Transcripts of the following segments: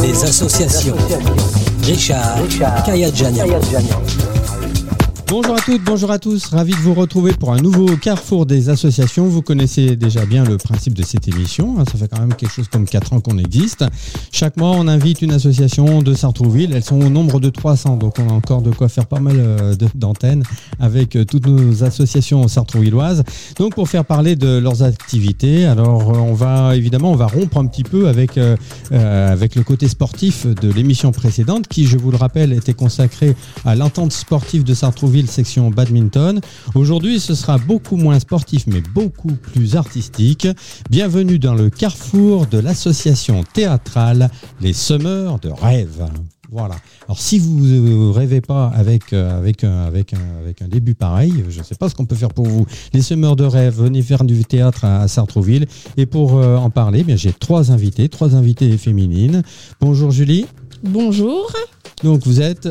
des associations. Richard, Richard Bonjour à toutes, bonjour à tous, ravi de vous retrouver pour un nouveau carrefour des associations. Vous connaissez déjà bien le principe de cette émission, hein. ça fait quand même quelque chose comme 4 ans qu'on existe. Chaque mois, on invite une association de Sartrouville, elles sont au nombre de 300, donc on a encore de quoi faire pas mal euh, d'antennes avec euh, toutes nos associations sartrouvilloises. Donc pour faire parler de leurs activités, alors euh, on va évidemment, on va rompre un petit peu avec, avec le côté sportif de l'émission précédente qui, je vous le rappelle, était consacrée à l'entente sportive de Sartrouville section badminton. Aujourd'hui, ce sera beaucoup moins sportif, mais beaucoup plus artistique. Bienvenue dans le carrefour de l'association théâtrale Les Semeurs de Rêve. Voilà. Alors si vous ne rêvez pas avec, euh, avec, un, avec, un début pareil, je ne sais pas ce qu'on peut faire pour vous. Les semeurs de rêve, venez faire du théâtre à, Sartrouville. Et pour euh, en parler, eh bien j'ai trois invités, trois invités féminines. Bonjour Julie. Bonjour. Donc vous êtes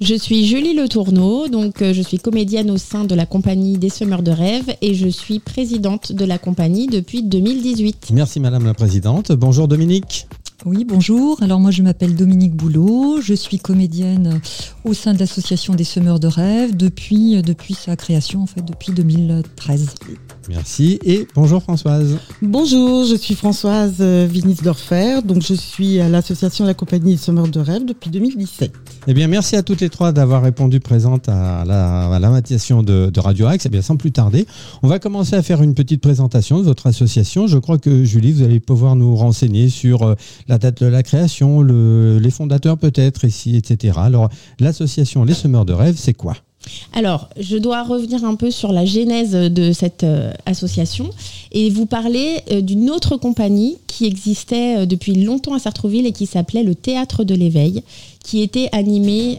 je suis Julie Le Tourneau, donc euh, je suis comédienne au sein de la compagnie des Semeurs de Rêve et je suis présidente de la compagnie depuis 2018. Merci Madame la Présidente. Bonjour Dominique. Oui, bonjour. Alors moi je m'appelle Dominique Boulot, je suis comédienne au sein de l'association des Semeurs de Rêve depuis, depuis sa création en fait depuis 2013. Merci et bonjour Françoise. Bonjour, je suis Françoise euh, Vinis-Dorfer, donc je suis à l'association La Compagnie des Semeurs de Rêve depuis 2017. Eh bien merci à toutes les trois d'avoir répondu présente à la, de, de, Radio Axe. Eh bien sans plus tarder, on va commencer à faire une petite présentation de votre association. Je crois que Julie, vous allez pouvoir nous renseigner sur euh, la date de la création, les fondateurs peut-être ici, etc. Alors l'association Les Semeurs de Rêve, c'est quoi? Alors, je dois revenir un peu sur la genèse de cette euh, association et vous parler euh, d'une autre compagnie qui existait euh, depuis longtemps à Sartrouville et qui s'appelait le Théâtre de l'Éveil, qui était animée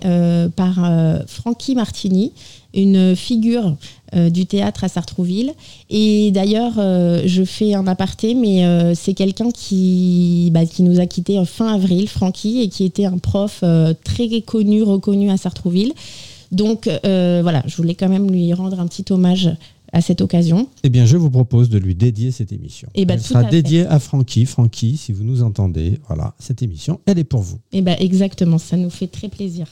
par Francky Martini, une figure du théâtre à Sartrouville. Et d'ailleurs, je fais un aparté, mais c'est quelqu'un qui, bah, qui nous a quittés fin avril, Francky, et qui était un prof très connu, reconnu à Sartrouville donc euh, voilà, je voulais quand même lui rendre un petit hommage à cette occasion. Eh bien, je vous propose de lui dédier cette émission. Et eh ben, elle sera dédiée à Francky. Francky, si vous nous entendez, voilà, cette émission, elle est pour vous. Et eh ben, exactement, ça nous fait très plaisir.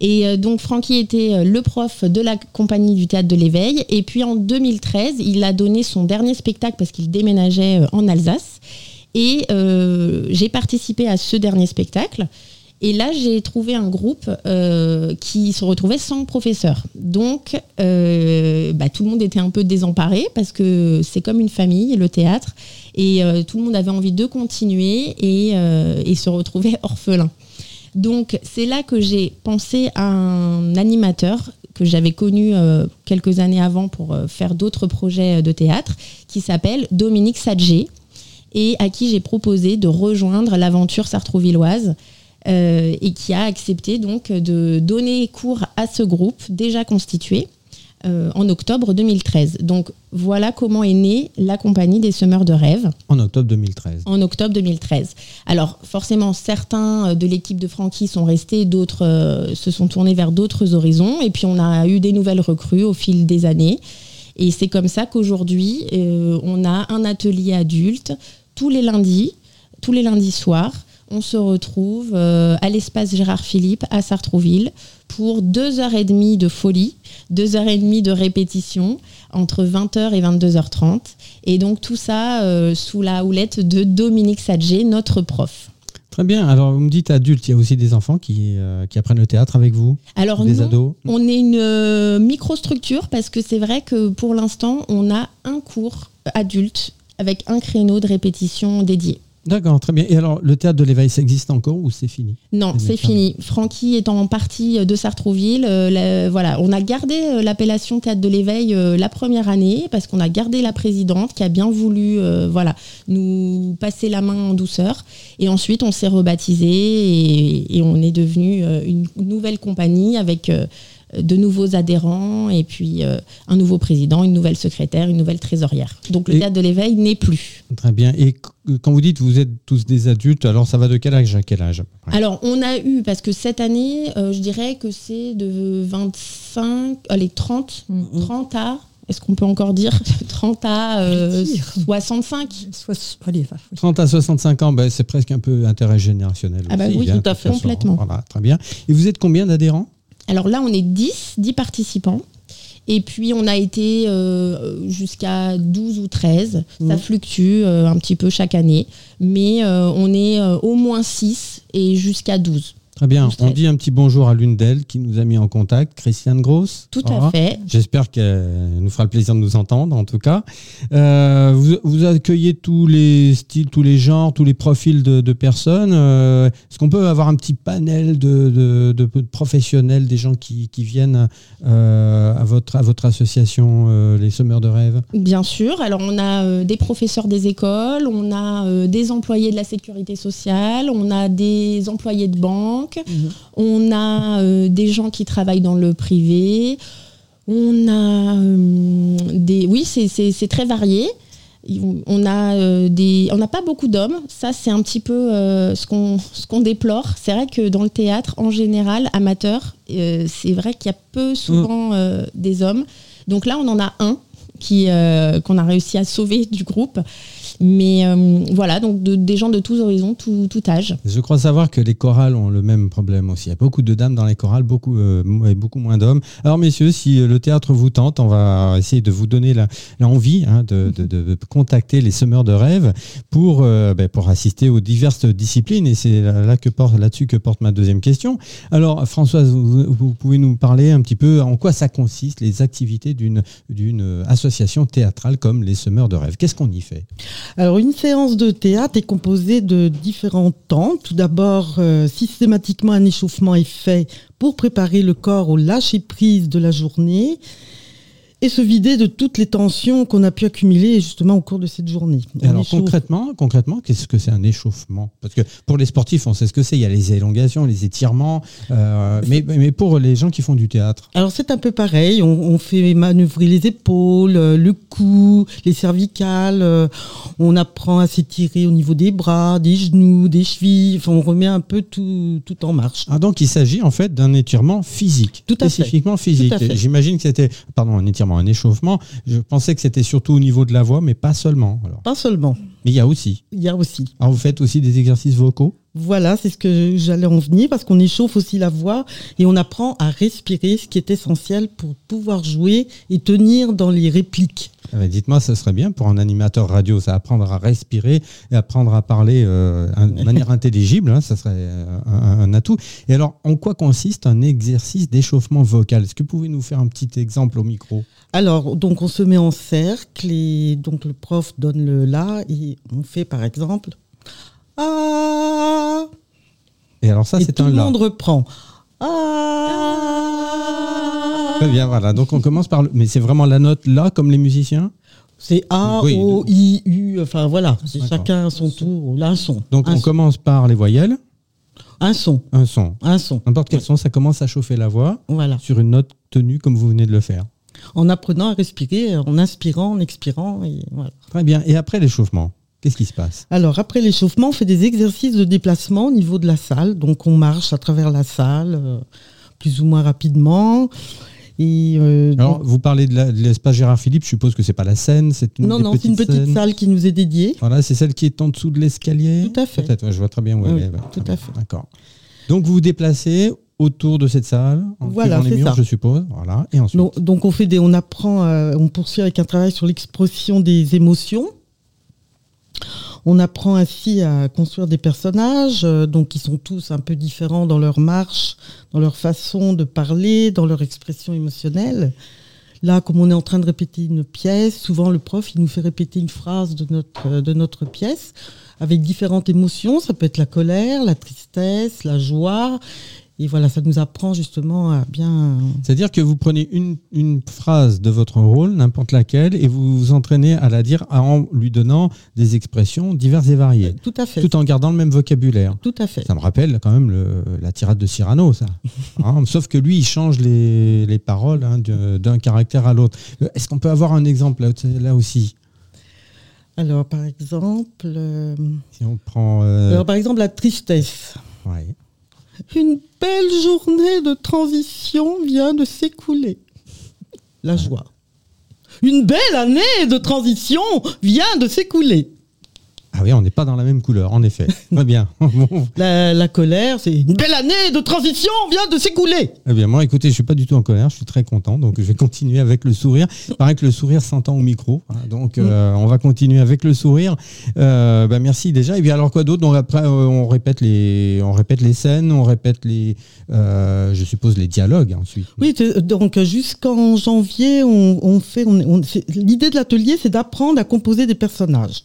Et euh, donc, Francky était euh, le prof de la compagnie du théâtre de l'éveil. Et puis, en 2013, il a donné son dernier spectacle parce qu'il déménageait en Alsace. Et j'ai participé à ce dernier spectacle. Et là, j'ai trouvé un groupe euh, qui se retrouvait sans professeur. Donc, euh, bah, tout le monde était un peu désemparé parce que c'est comme une famille, le théâtre. Et euh, tout le monde avait envie de continuer et, se retrouver orphelin. Donc, c'est là que j'ai pensé à un animateur que j'avais connu quelques années avant pour faire d'autres projets de théâtre, qui s'appelle Dominique Sadger, et à qui j'ai proposé de rejoindre l'aventure sartrouvilloise et qui a accepté donc de donner cours à ce groupe déjà constitué euh, en octobre 2013. Donc voilà comment est née la compagnie des semeurs de rêve. En octobre 2013. En octobre 2013. Alors forcément, certains euh, de l'équipe de Francky sont restés, d'autres se sont tournés vers d'autres horizons, et puis on a eu des nouvelles recrues au fil des années. Et c'est comme ça qu'aujourd'hui, on a un atelier adulte tous les lundis, tous les lundis soirs, on se retrouve euh, à l'espace Gérard Philippe à Sartrouville pour deux heures et demie de folie, deux heures et demie de répétition entre 20h et 22h30. Et donc tout ça euh, sous la houlette de Dominique Sadger, notre prof. Très bien. Alors, vous me dites adulte, il y a aussi des enfants qui, euh, qui apprennent le théâtre avec vous Alors, des ados On est une microstructure parce que c'est vrai que pour l'instant, on a un cours adulte avec un créneau de répétition dédié. D'accord, très bien. Et alors, le théâtre de l'éveil, ça existe encore ou c'est fini? Non, c'est fini. Francky est en partie de Sartrouville. Euh, voilà, on a gardé euh, l'appellation théâtre de l'éveil euh, la première année parce qu'on a gardé la présidente qui a bien voulu, voilà, nous passer la main en douceur. Et ensuite, on s'est rebaptisé et, et, on est devenu une nouvelle compagnie avec de nouveaux adhérents et puis euh, un nouveau président, une nouvelle secrétaire, une nouvelle trésorière. Donc le théâtre de l'éveil n'est plus. Très bien. Et quand vous dites vous êtes tous des adultes, alors ça va de quel âge à quel âge Alors on a eu, parce que cette année, euh, je dirais que c'est de 25, allez 30, 30 mmh. à est-ce qu'on peut encore dire 30 à euh, Dire. 65 Soit- allez, enfin, oui. 30 à 65 ans, ben, c'est presque un peu intérêt générationnel. Ah bah aussi, oui, hein, tout à fait. façon. Complètement. Voilà, très bien. Et vous êtes combien d'adhérents? Alors là, on est 10, 10 participants. Et puis, on a été euh, jusqu'à 12 ou 13. Ça Mhm. fluctue euh, un petit peu chaque année. Mais euh, on est au moins 6 et jusqu'à 12. Très bien. On dit un petit bonjour à l'une d'elles qui nous a mis en contact, Christiane Gross. Tout à fait. J'espère qu'elle nous fera le plaisir de nous entendre, en tout cas. Euh, vous, vous accueillez tous les styles, tous les genres, tous les profils de, de personnes. Euh, Est-ce qu'on peut avoir un petit panel de, de- de- de professionnels, des gens qui, qui viennent euh, à, votre, à votre association, les Semeurs de Rêve? Bien sûr. Alors, on a des professeurs des écoles, on a des employés de la sécurité sociale, on a des employés de banque, on a euh, des gens qui travaillent dans le privé, on a euh, des. Oui, c'est- très varié. On a euh, des, on n'a pas beaucoup d'hommes. Ça, c'est un petit peu ce qu'on ce qu'on déplore. C'est vrai que dans le théâtre, en général, amateur, c'est vrai qu'il y a peu souvent euh, des hommes. Donc là, on en a un qui qu'on a réussi à sauver du groupe. Mais euh, voilà, donc de- des gens de tous horizons, tout, âge. Je crois savoir que les chorales ont le même problème aussi. Il y a beaucoup de dames dans les chorales, beaucoup, euh, beaucoup moins d'hommes. Alors, messieurs, si euh, le théâtre vous tente, on va essayer de vous donner l'envie hein, de, de- contacter les semeurs de rêves pour, ben, pour assister aux diverses disciplines. Et c'est là que porte, là-dessus que porte ma deuxième question. Alors, Françoise, vous, vous pouvez nous parler un petit peu en quoi ça consiste, les activités d'une association théâtrale comme les semeurs de rêves. Qu'est-ce qu'on y fait? Alors, une séance de théâtre est composée de différents temps. Tout d'abord, euh, systématiquement, un échauffement est fait pour préparer le corps au lâcher-prise de la journée et se vider de toutes les tensions qu'on a pu accumuler justement au cours de cette journée. Et alors échauffe- concrètement, concrètement, qu'est-ce que c'est un échauffement? Parce que pour les sportifs, on sait ce que c'est. Il y a les élongations, les étirements, euh, mais, mais pour les gens qui font du théâtre, Alors c'est un peu pareil, on, on fait manœuvrer les épaules, euh, le cou, les cervicales, euh, on apprend à s'étirer au niveau des bras, des genoux, des chevilles, enfin on remet un peu tout, tout en marche. ah, donc il s'agit en fait d'un étirement physique, Tout à fait. spécifiquement physique. J'imagine que c'était, pardon, un étirement, un échauffement. Je pensais que c'était surtout au niveau de la voix, mais pas seulement. Pas seulement, mais il y a aussi. il y a aussi. Alors vous faites aussi des exercices vocaux? Voilà, c'est ce que j'allais en venir parce qu'on échauffe aussi la voix et on apprend à respirer, ce qui est essentiel pour pouvoir jouer et tenir dans les répliques. Ah Dites-moi, ce serait bien pour un animateur radio, ça apprendre à respirer et apprendre à parler euh, de manière intelligible, hein, ça serait euh, un, un atout. Et alors, en quoi consiste un exercice d'échauffement vocal? Est-ce que vous pouvez nous faire un petit exemple au micro? Alors, donc on se met en cercle et donc le prof donne le la et on fait par exemple ah Et alors ça, c'est tout un le la. monde reprend ah Très bien, voilà. Donc on commence par le... Mais c'est vraiment la note là, comme les musiciens? C'est A Oui. O I U enfin voilà, c'est chacun son tour, là un son. Donc un, on son commence par les voyelles, un son, un son. un son. N'importe quel son, ça commence à chauffer la voix Voilà. sur une note tenue comme vous venez de le faire. En apprenant à respirer, en inspirant, en expirant et voilà. Très bien. Et après l'échauffement, qu'est-ce qui se passe? Alors après l'échauffement, on fait des exercices de déplacement au niveau de la salle. Donc on marche à travers la salle, euh, plus ou moins rapidement. Et euh, Alors, donc- vous parlez de l'espace Gérard Philippe, je suppose que c'est pas la scène, c'est une non, non, c'est une petite salle qui nous est dédiée. Voilà, c'est celle qui est en dessous de l'escalier? Tout à fait. Peut-être, ouais, je vois très bien où Oui, elle est. ouais, tout à bien. fait. D'accord. Donc vous vous déplacez autour de cette salle, en Voilà, suivant les c'est murs, ça. je suppose. Voilà. Et ensuite? Donc, donc on fait des, on apprend, euh, on poursuit avec un travail sur l'expression des émotions. On apprend ainsi à construire des personnages, euh, donc qui sont tous un peu différents dans leur marche, dans leur façon de parler, dans leur expression émotionnelle. Là, comme on est en train de répéter une pièce, souvent le prof nous fait répéter une phrase de notre euh, de notre pièce avec différentes émotions. Ça peut être la colère, la tristesse, la joie. Et voilà, ça nous apprend justement à bien C'est-à-dire que vous prenez une, une phrase de votre rôle, n'importe laquelle, et vous vous entraînez à la dire en lui donnant des expressions diverses et variées, Tout à fait. tout en gardant le même vocabulaire. Tout à fait. Ça me rappelle quand même le- la tirade de Cyrano, ça. Hein, sauf que lui, il change les, les paroles hein, d'un caractère à l'autre. Euh, Est-ce qu'on peut avoir un exemple là, là aussi? Alors, par exemple, euh, Si on prend. euh, alors, par exemple, la tristesse. ouais. Une belle journée de transition vient de s'écouler. La joie. Une belle année de transition vient de s'écouler. Ah oui, on n'est pas dans la même couleur, en effet. Très bien. Bon. La, la colère, c'est une belle année de transition vient de s'écouler. Eh bien, moi, écoutez, je suis pas du tout en colère, je suis très content, donc je vais continuer avec le sourire. Il paraît que le sourire s'entend au micro, hein, donc euh, on va continuer avec le sourire. Euh, bah, merci déjà. Et bien alors quoi d'autre? Donc après, euh, on répète les, on répète les scènes, on répète les, je suppose les dialogues ensuite. Oui, donc jusqu'en janvier, on, on fait. on- on- L'idée de l'atelier, c'est d'apprendre à composer des personnages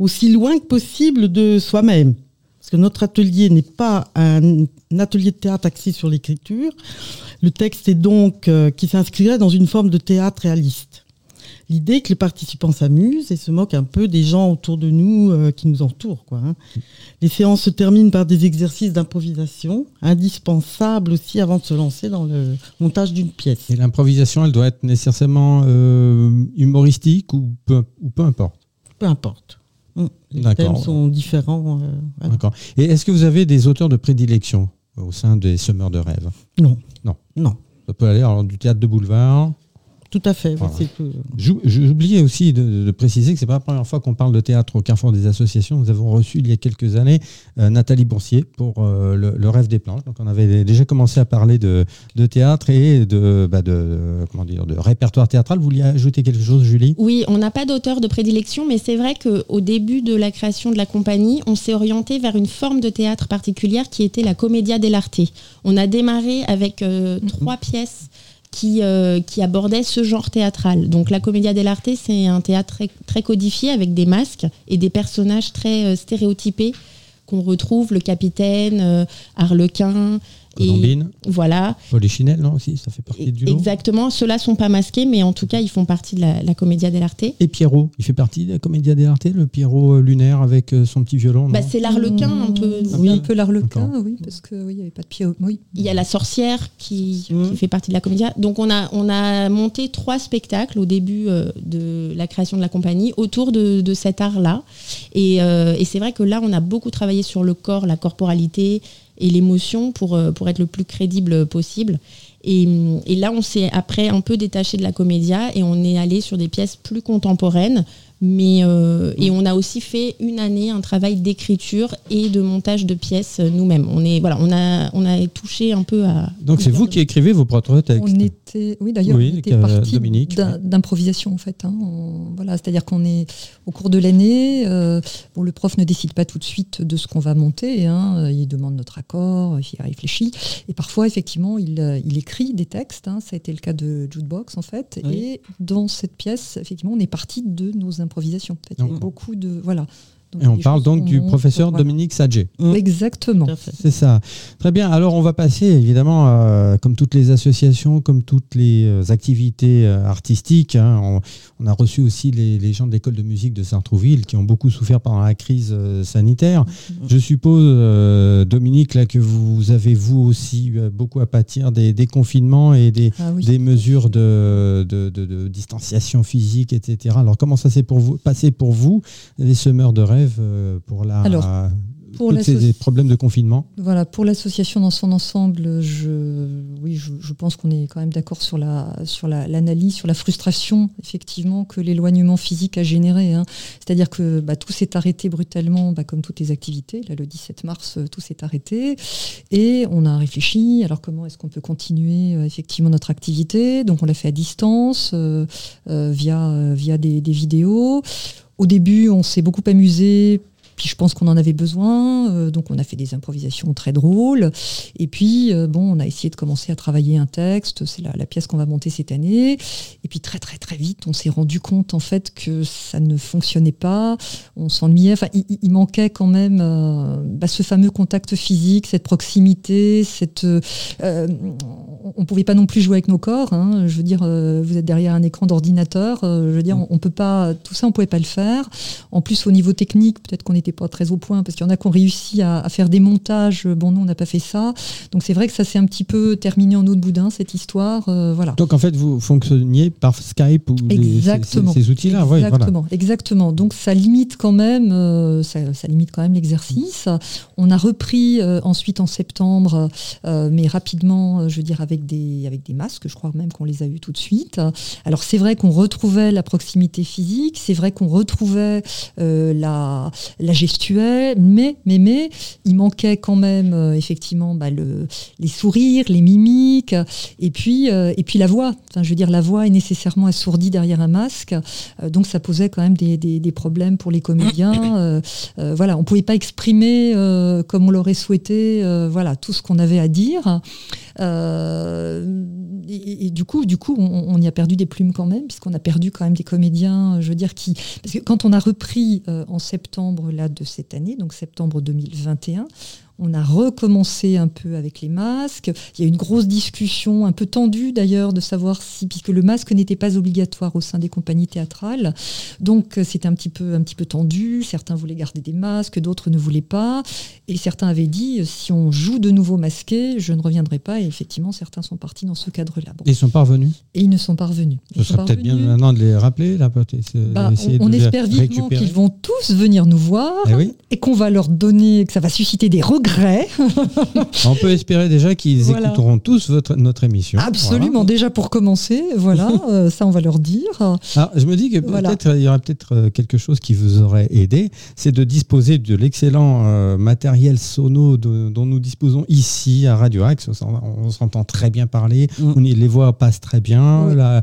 aussi loin que possible de soi-même. Parce que notre atelier n'est pas un, atelier de théâtre axé sur l'écriture. Le texte est donc euh, qui s'inscrirait dans une forme de théâtre réaliste. L'idée est que les participants s'amusent et se moquent un peu des gens autour de nous euh, qui nous entourent. Quoi, hein. Les séances se terminent par des exercices d'improvisation, indispensables aussi avant de se lancer dans le montage d'une pièce. Et l'improvisation, elle doit être nécessairement euh, humoristique ou peu, ou peu importe? Peu importe. Mm. Les thèmes sont différents. euh, voilà. D'accord. Et est-ce que vous avez des auteurs de prédilection au sein des semeurs de rêve? Non. Non. Non. Ça peut aller alors, du théâtre de boulevard. Tout à fait. Voilà. J'oubliais aussi de, de préciser que c'est pas la première fois qu'on parle de théâtre au Carrefour des associations. Nous avons reçu il y a quelques années euh, Nathalie Boursier pour euh, le, le rêve des planches. Donc on avait déjà commencé à parler de, de théâtre et de, bah, de comment dire de répertoire théâtral. Vous vouliez ajouter quelque chose, Julie? Oui, on n'a pas d'auteur de prédilection, mais c'est vrai qu'au début de la création de la compagnie, on s'est orienté vers une forme de théâtre particulière qui était la commedia dell'arte. On a démarré avec euh, trois pièces qui, euh, qui abordaient ce genre théâtral. Donc la commedia dell'arte, c'est un théâtre très, codifié avec des masques et des personnages très euh, stéréotypés qu'on retrouve, le capitaine, euh, Et Colombine, voilà, Polichinelle, non aussi, ça fait partie du lot. exactement. Ceux-là sont pas masqués, mais en tout cas, ils font partie de la, la commedia dell'arte. Et Pierrot, il fait partie de la Comédia dell'arte, le Pierrot euh, lunaire avec euh, son petit violon. Bah, c'est l'arlequin un peu. Oui, un peu l'arlequin, oui, parce que oui, il n'y avait pas de pied. au- Oui. Il y a la sorcière qui, qui fait partie de la comédia. Donc on a, on a monté trois spectacles au début euh, de la création de la compagnie autour de, de cet art-là. Et, euh, et c'est vrai que là, on a beaucoup travaillé sur le corps, la corporalité et l'émotion pour, euh, pour être le plus crédible possible. Et, et là, on s'est après un peu détaché de la comédia et on est allé sur des pièces plus contemporaines. Mais, euh, et on a aussi fait une année un travail d'écriture et de montage de pièces euh, nous-mêmes. On, est, voilà, on, a, on a touché un peu à. Donc c'est vous qui écrivez vos propres textes. On était, oui d'ailleurs, Oui, on était euh, parti d'improvisation en fait. hein. On- voilà, c'est-à-dire qu'on est au cours de l'année. euh, bon, le prof ne décide pas tout de suite de ce qu'on va monter. hein. Il demande notre accord, il réfléchit, et parfois effectivement il, il écrit des textes. hein. Ça a été le cas de Jukebox en fait. Oui. Et dans cette pièce, effectivement, on est parti de nos improvisations. Fait, il y a beaucoup de voilà. Donc, Et on parle donc du professeur voilà. Dominique Sadger. Mm. Exactement. C'est ça. Très bien. Alors, on va passer, évidemment, euh, comme toutes les associations, comme toutes les euh, activités euh, artistiques. hein, on, on a reçu aussi les, les gens de l'école de musique de Sartrouville qui ont beaucoup souffert pendant la crise euh, sanitaire. Je suppose, euh, Dominique, là, que vous avez, vous aussi, beaucoup à pâtir des, des confinements et des, Ah oui. des mesures de, de, de- de distanciation physique, etc. Alors, comment ça s'est pour vous, passé pour vous, les semeurs de rêve, euh, pour la, Alors, pour soci- problèmes de confinement Voilà, pour l'association dans son ensemble, je, oui, je, je pense qu'on est quand même d'accord sur la sur la- l'analyse, sur la frustration effectivement que l'éloignement physique a généré. hein. C'est-à-dire que bah, tout s'est arrêté brutalement, bah, comme toutes les activités. Là, le 17 mars, euh, tout s'est arrêté et on a réfléchi. Alors comment est-ce qu'on peut continuer euh, effectivement notre activité? Donc on l'a fait à distance euh, euh, via via des, des vidéos. Au début, on s'est beaucoup amusé. Puis je pense qu'on en avait besoin, euh, donc on a fait des improvisations très drôles. Et puis, euh, bon, on a essayé de commencer à travailler un texte, c'est la, la pièce qu'on va monter cette année. Et puis très très très vite, on s'est rendu compte en fait que ça ne fonctionnait pas, on s'ennuyait, enfin il, manquait quand même euh, bah, ce fameux contact physique, cette proximité, cette... euh, on ne pouvait pas non plus jouer avec nos corps, hein. je veux dire, euh, vous êtes derrière un écran d'ordinateur, je veux dire, on, on peut pas, tout ça on pouvait pas le faire. En plus, au niveau technique, peut-être qu'on n'était n'était pas très au point parce qu'il y en a qui ont réussi à, faire des montages. Bon, nous, on n'a pas fait ça. Donc c'est vrai que ça s'est un petit peu terminé en eau de boudin, cette histoire. voilà. Donc en fait, vous fonctionniez par Skype ou exactement. ces, outils-là Exactement, exactement. Donc ça limite quand même, ça, limite quand même l'exercice. On a repris ensuite en septembre, mais rapidement, je veux dire, avec des, avec des masques. Je crois même qu'on les a eu tout de suite. Alors c'est vrai qu'on retrouvait la proximité physique, c'est vrai qu'on retrouvait euh, la, la gestuelle, mais, mais, mais il manquait quand même euh, effectivement bah, le, les sourires, les mimiques, et puis, euh, et puis la voix. Enfin, je veux dire, la voix est nécessairement assourdie derrière un masque, donc ça posait quand même des, des, des problèmes pour les comédiens. voilà, on ne pouvait pas exprimer comme on l'aurait souhaité, voilà, tout ce qu'on avait à dire. Et, du coup, du coup, on, on, y a perdu des plumes quand même, puisqu'on a perdu quand même des comédiens, je veux dire, qui... Parce que quand on a repris euh, en septembre là, de cette année, donc septembre 2021, on a recommencé un peu avec les masques. Il y a eu une grosse discussion, un peu tendue d'ailleurs, de savoir si, puisque le masque n'était pas obligatoire au sein des compagnies théâtrales, donc euh, c'était un petit peu, un petit peu tendu. Certains voulaient garder des masques, d'autres ne voulaient pas, et certains avaient dit euh, si on joue de nouveau masqué, je ne reviendrai pas. Et effectivement, certains sont partis dans ce cadre-là. Et ils sont pas revenus. Et ils ne sont pas revenus. Ce serait peut-être bien maintenant de les rappeler là. Bah, on, espère vivement qu'ils vont tous venir nous voir eh et qu'on va leur donner, que ça va susciter des regrets On peut espérer déjà qu'ils écouteront tous votre, notre émission. Absolument, déjà pour commencer, voilà, euh, ça on va leur dire. Alors, je me dis que peut-être il y aurait peut-être euh, quelque chose qui vous aurait aidé, c'est de disposer de l'excellent euh, matériel sono dont nous disposons ici à Radio Axe. On, s'entend très bien parler, mm. les voix passent très bien, la,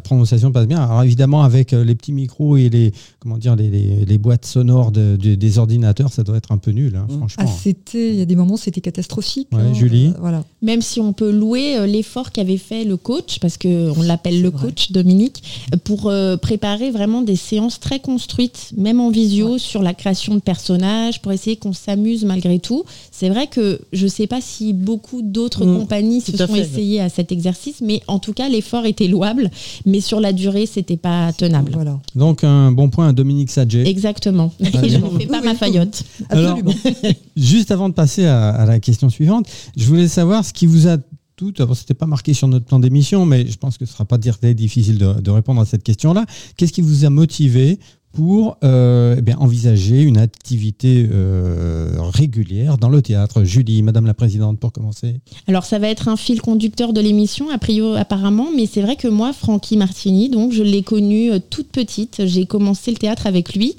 prononciation passe bien. Alors évidemment avec les petits micros et les comment dire les, les, boîtes sonores des ordinateurs, ça doit être un peu nul, hein, mm. franchement. Ah, c'était il y a des moments, c'était catastrophique. Hein, Julie. Euh, voilà. Même si on peut louer euh, l'effort qu'avait fait le coach, parce qu'on l'appelle le coach, Dominique, pour euh, préparer vraiment des séances très construites, même en visio, sur la création de personnages, pour essayer qu'on s'amuse malgré tout. C'est vrai que je ne sais pas si beaucoup d'autres mm. compagnies se sont essayées à cet exercice, mais en tout cas, l'effort était louable, mais sur la durée, c'était pas tenable. Voilà. Donc, un bon point à Dominique Sadjet. Exactement. Et je ne fais pas ma faillotte. Absolument. juste avant de passer à, la question suivante, je voulais savoir ce qui vous a tout, ce n'était pas marqué sur notre plan d'émission, mais je pense que ce sera pas très difficile de, répondre à cette question-là. Qu'est-ce qui vous a motivé pour euh, eh envisager une activité euh, régulière dans le théâtre? Julie, Madame la Présidente, pour commencer. Alors ça va être un fil conducteur de l'émission, a priori apparemment, mais c'est vrai que moi, Francky Martini, donc je l'ai connu euh, toute petite. J'ai commencé le théâtre avec lui.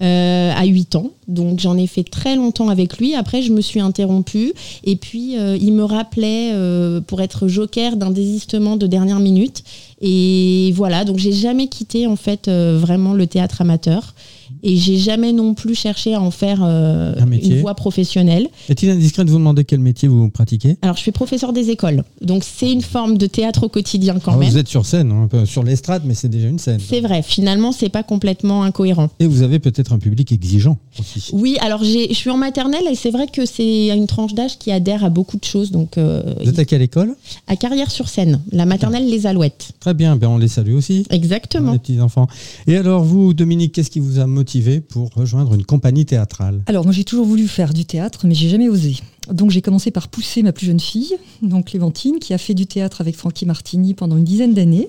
Euh, à 8 ans. Donc j'en ai fait très longtemps avec lui. Après, je me suis interrompue. Et puis, euh, il me rappelait euh, pour être joker d'un désistement de dernière minute. Et voilà, donc j'ai jamais quitté en fait vraiment le théâtre amateur. Et j'ai jamais non plus cherché à en faire euh, une voie professionnelle. Est-il indiscret de vous demander quel métier vous pratiquez? Alors, je suis professeur des écoles. Donc, c'est une forme de théâtre au quotidien quand ah, même. Vous êtes sur scène, hein, un peu sur l'estrade, mais c'est déjà une scène. C'est vrai. Finalement, c'est pas complètement incohérent. Et vous avez peut-être un public exigeant aussi. Oui, alors je suis en maternelle et c'est vrai que c'est une tranche d'âge qui adhère à beaucoup de choses. Donc, euh, vous êtes à quelle école? À Carrière-sur-Seine, la maternelle Les Alouettes. Très bien, ben on les salue aussi. Exactement. Les petits-enfants. Et alors, vous, Dominique, qu'est-ce qui vous a motivé pour rejoindre une compagnie théâtrale Alors moi j'ai toujours voulu faire du théâtre, mais j'ai jamais osé. Donc j'ai commencé par pousser ma plus jeune fille, donc Clémentine, qui a fait du théâtre avec Francky Martini pendant une dizaine d'années.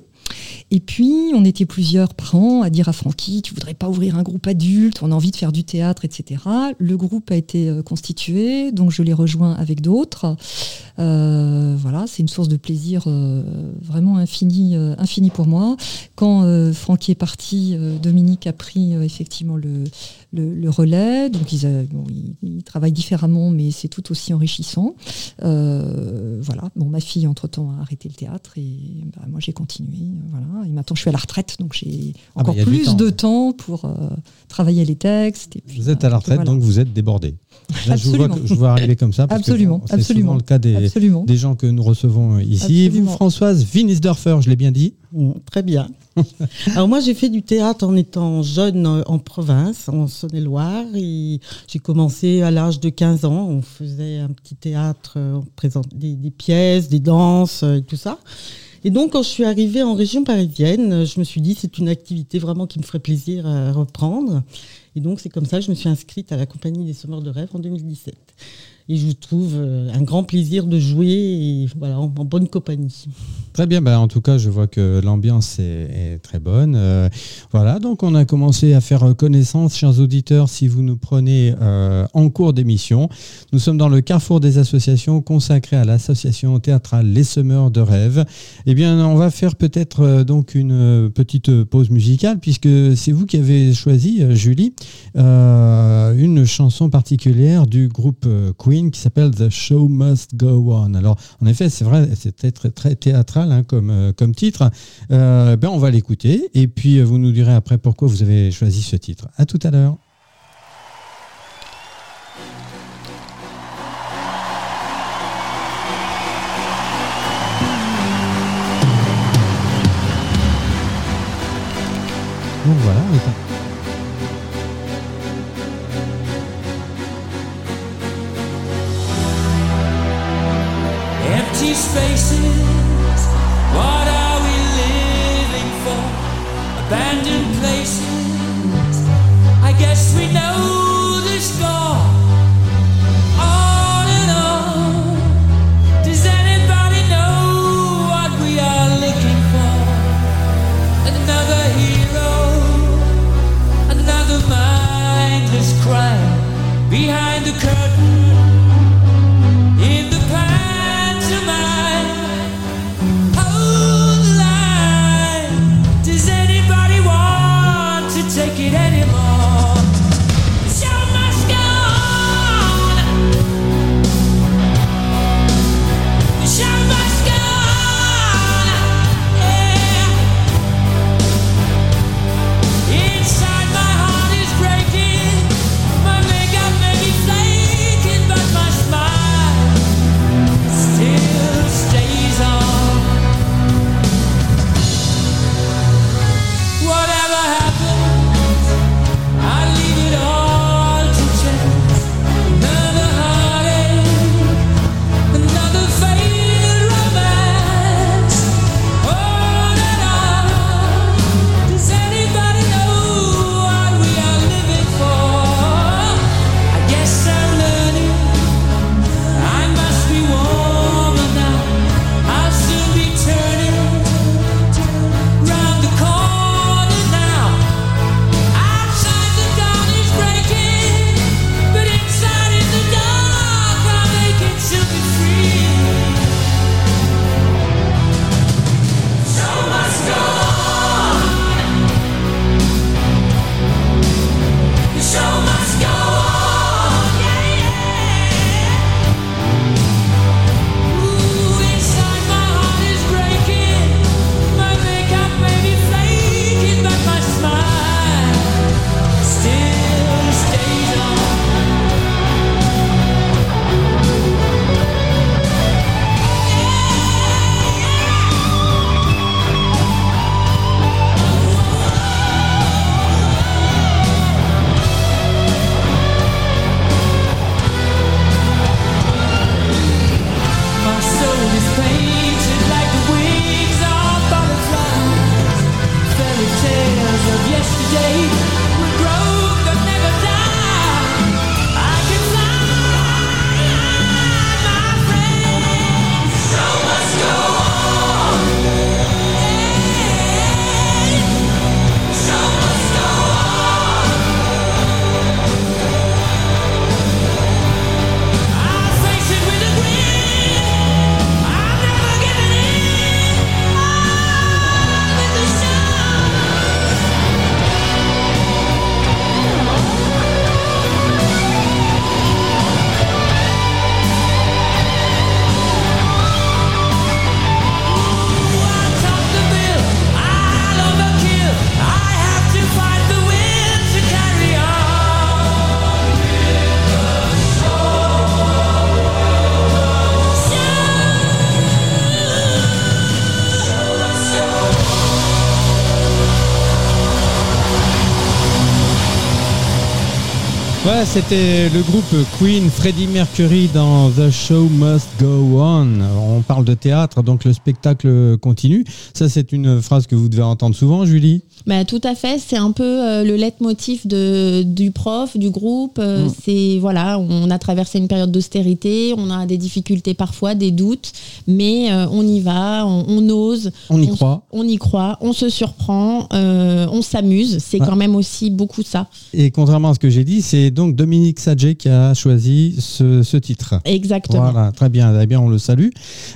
Et puis, on était plusieurs parents à dire à Francky, tu voudrais pas ouvrir un groupe adulte, on a envie de faire du théâtre, etc. Le groupe a été euh, constitué, donc je l'ai rejoint avec d'autres. Euh, voilà, c'est une source de plaisir euh, vraiment infini, infini pour moi. Quand Francky est parti, Dominique a pris effectivement le, le, relais. Donc ils, travaillent différemment, mais c'est tout aussi enrichissant. voilà. Bon, ma fille entre temps a arrêté le théâtre et bah, moi j'ai continué. Voilà. Et maintenant je suis à la retraite, donc j'ai ah, encore plus de temps pour travailler les textes. Et vous êtes à la retraite, donc vous êtes débordé. Je, vois, je vois arriver comme ça. absolument, c'est souvent le cas des, des, gens que nous recevons ici. Vous, Françoise Winisdorfer, je l'ai bien dit mm, Très bien. Alors moi, j'ai fait du théâtre en étant jeune en province, en Saône-et-Loire. J'ai commencé à l'âge de 15 ans. On faisait un petit théâtre, on présentait des, des pièces, des danses et tout ça. Et donc, quand je suis arrivée en région parisienne, je me suis dit c'est une activité vraiment qui me ferait plaisir à reprendre. Et donc, c'est comme ça que je me suis inscrite à la compagnie des Sommeurs de rêve en 2017 et je trouve euh, un grand plaisir de jouer voilà, en, bonne compagnie. Très bien, bah, en tout cas, je vois que l'ambiance est, très bonne. Euh, voilà, donc on a commencé à faire connaissance, chers auditeurs, si vous nous prenez euh, en cours d'émission. Nous sommes dans le carrefour des associations consacrées à l'association théâtrale Les Semeurs de Rêve. Eh bien, on va faire peut-être donc une petite pause musicale, puisque c'est vous qui avez choisi, Julie, une chanson particulière du groupe Queen qui s'appelle The Show Must Go On. Alors, en effet, c'est vrai, c'était très, très théâtral hein, comme, euh, comme titre. Euh, ben, on va l'écouter et puis euh, vous nous direz après pourquoi vous avez choisi ce titre. À tout à l'heure. C'était le groupe Queen, Freddie Mercury dans The Show Must Go On. On parle de théâtre, donc le spectacle continue. Ça, c'est une phrase que vous devez entendre souvent, Julie. Bah, tout à fait, c'est un peu euh, le leitmotiv de, du prof, du groupe. Euh, Mm. C'est voilà, on a traversé une période d'austérité, on a des difficultés parfois, des doutes, mais euh, on y va, on, on ose, On y On- croit. on y croit, on se surprend, on s'amuse. C'est Ouais. quand même aussi beaucoup ça. Et contrairement à ce que j'ai dit, c'est donc Dominique Sadje qui a choisi ce, ce titre. Exactement. Voilà, très bien, eh bien on le salue.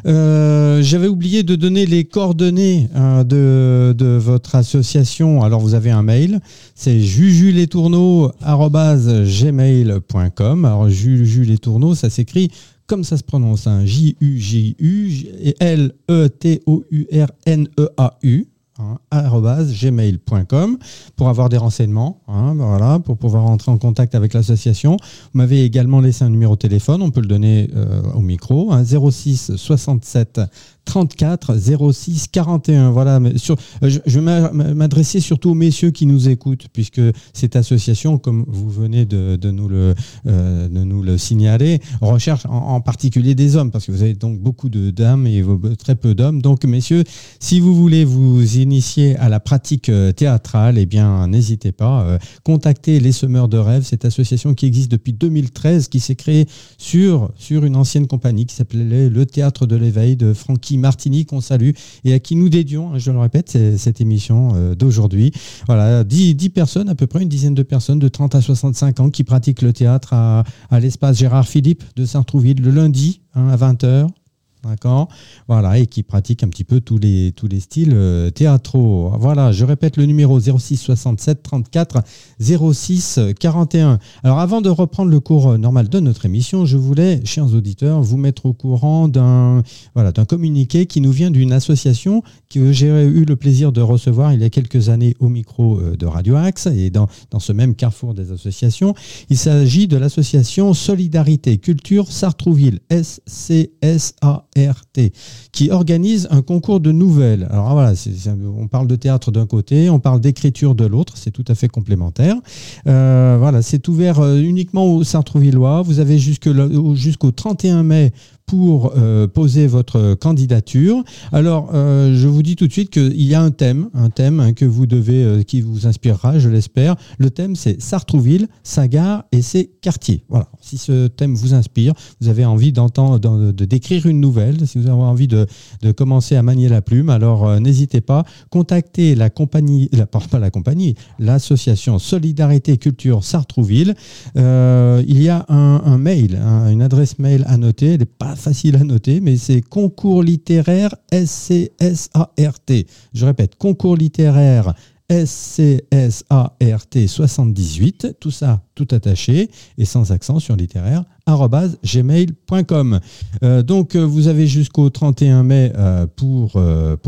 Euh, J'avais oublié de donner les coordonnées euh, de, de votre association. Alors vous avez un mail, c'est jujuletourneaux@gmail.com. Alors Juju les tourneaux, ça s'écrit comme ça se prononce, hein, J-U-J-U-L-E-T-O-U-R-N-E-A-U. Hein, gmail.com pour avoir des renseignements, hein, pour pouvoir entrer en contact avec l'association. Vous m'avez également laissé un numéro de téléphone, on peut le donner euh, au micro, hein, 06 67 34 06 41. Voilà, sur, euh, je, vais m'a- m'adresser surtout aux messieurs qui nous écoutent, puisque cette association, comme vous venez de, nous, le, euh, de nous le signaler, recherche en, particulier des hommes, parce que vous avez donc beaucoup de dames et très peu d'hommes. Donc, messieurs, si vous voulez vous initier à la pratique euh, théâtrale, eh bien, n'hésitez pas. euh, contactez les Semeurs de Rêve, cette association qui existe depuis 2013, qui s'est créée sur, sur une ancienne compagnie qui s'appelait le Théâtre de l'éveil de Francky Martini, qu'on salue, et à qui nous dédions, hein, je le répète, cette émission euh, d'aujourd'hui. Voilà, 10, 10 personnes, à peu près une dizaine de personnes de 30 à 65 ans qui pratiquent le théâtre à, l'espace Gérard Philippe de Saint-Trouville le lundi hein, à 20h. D'accord Voilà, et qui pratiquent un petit peu tous les, styles euh, théâtraux. Voilà, je répète le numéro 06 67 34 06 41. Alors, avant de reprendre le cours euh, normal de notre émission, je voulais, chers auditeurs, vous mettre au courant d'un communiqué qui nous vient d'une association que j'ai eu le plaisir de recevoir il y a quelques années au micro euh, de Radio Axe et dans, dans ce même carrefour des associations. Il s'agit de l'association Solidarité Culture Sartrouville, SCSART, qui organise un concours de nouvelles. Alors voilà, c'est- c'est- on parle de théâtre d'un côté, on parle d'écriture de l'autre, c'est tout à fait complémentaire. Euh, voilà, c'est ouvert euh, uniquement aux Sartrouvillois. Vous avez jusqu'au 31 mai pour euh, poser votre candidature. Alors, euh, je vous dis tout de suite qu'il y a un thème, un thème hein, que vous devez, euh, qui vous inspirera, je l'espère. Le thème, c'est Sartrouville, sa gare et ses quartiers. Voilà. Si ce thème vous inspire, vous avez envie de, décrire une nouvelle, si vous avez envie de, commencer à manier la plume, alors n'hésitez pas, contactez la compagnie, la, pas la compagnie, l'association Solidarité Culture Sartrouville. Il y a un, mail, un- une adresse mail à noter. Facile à noter, mais c'est concours littéraire SCSART. Je répète, concours littéraire SCSART 78, tout ça tout attaché et sans accent sur littéraire, gmail.com. Euh, donc euh, vous avez jusqu'au 31 mai euh, pour,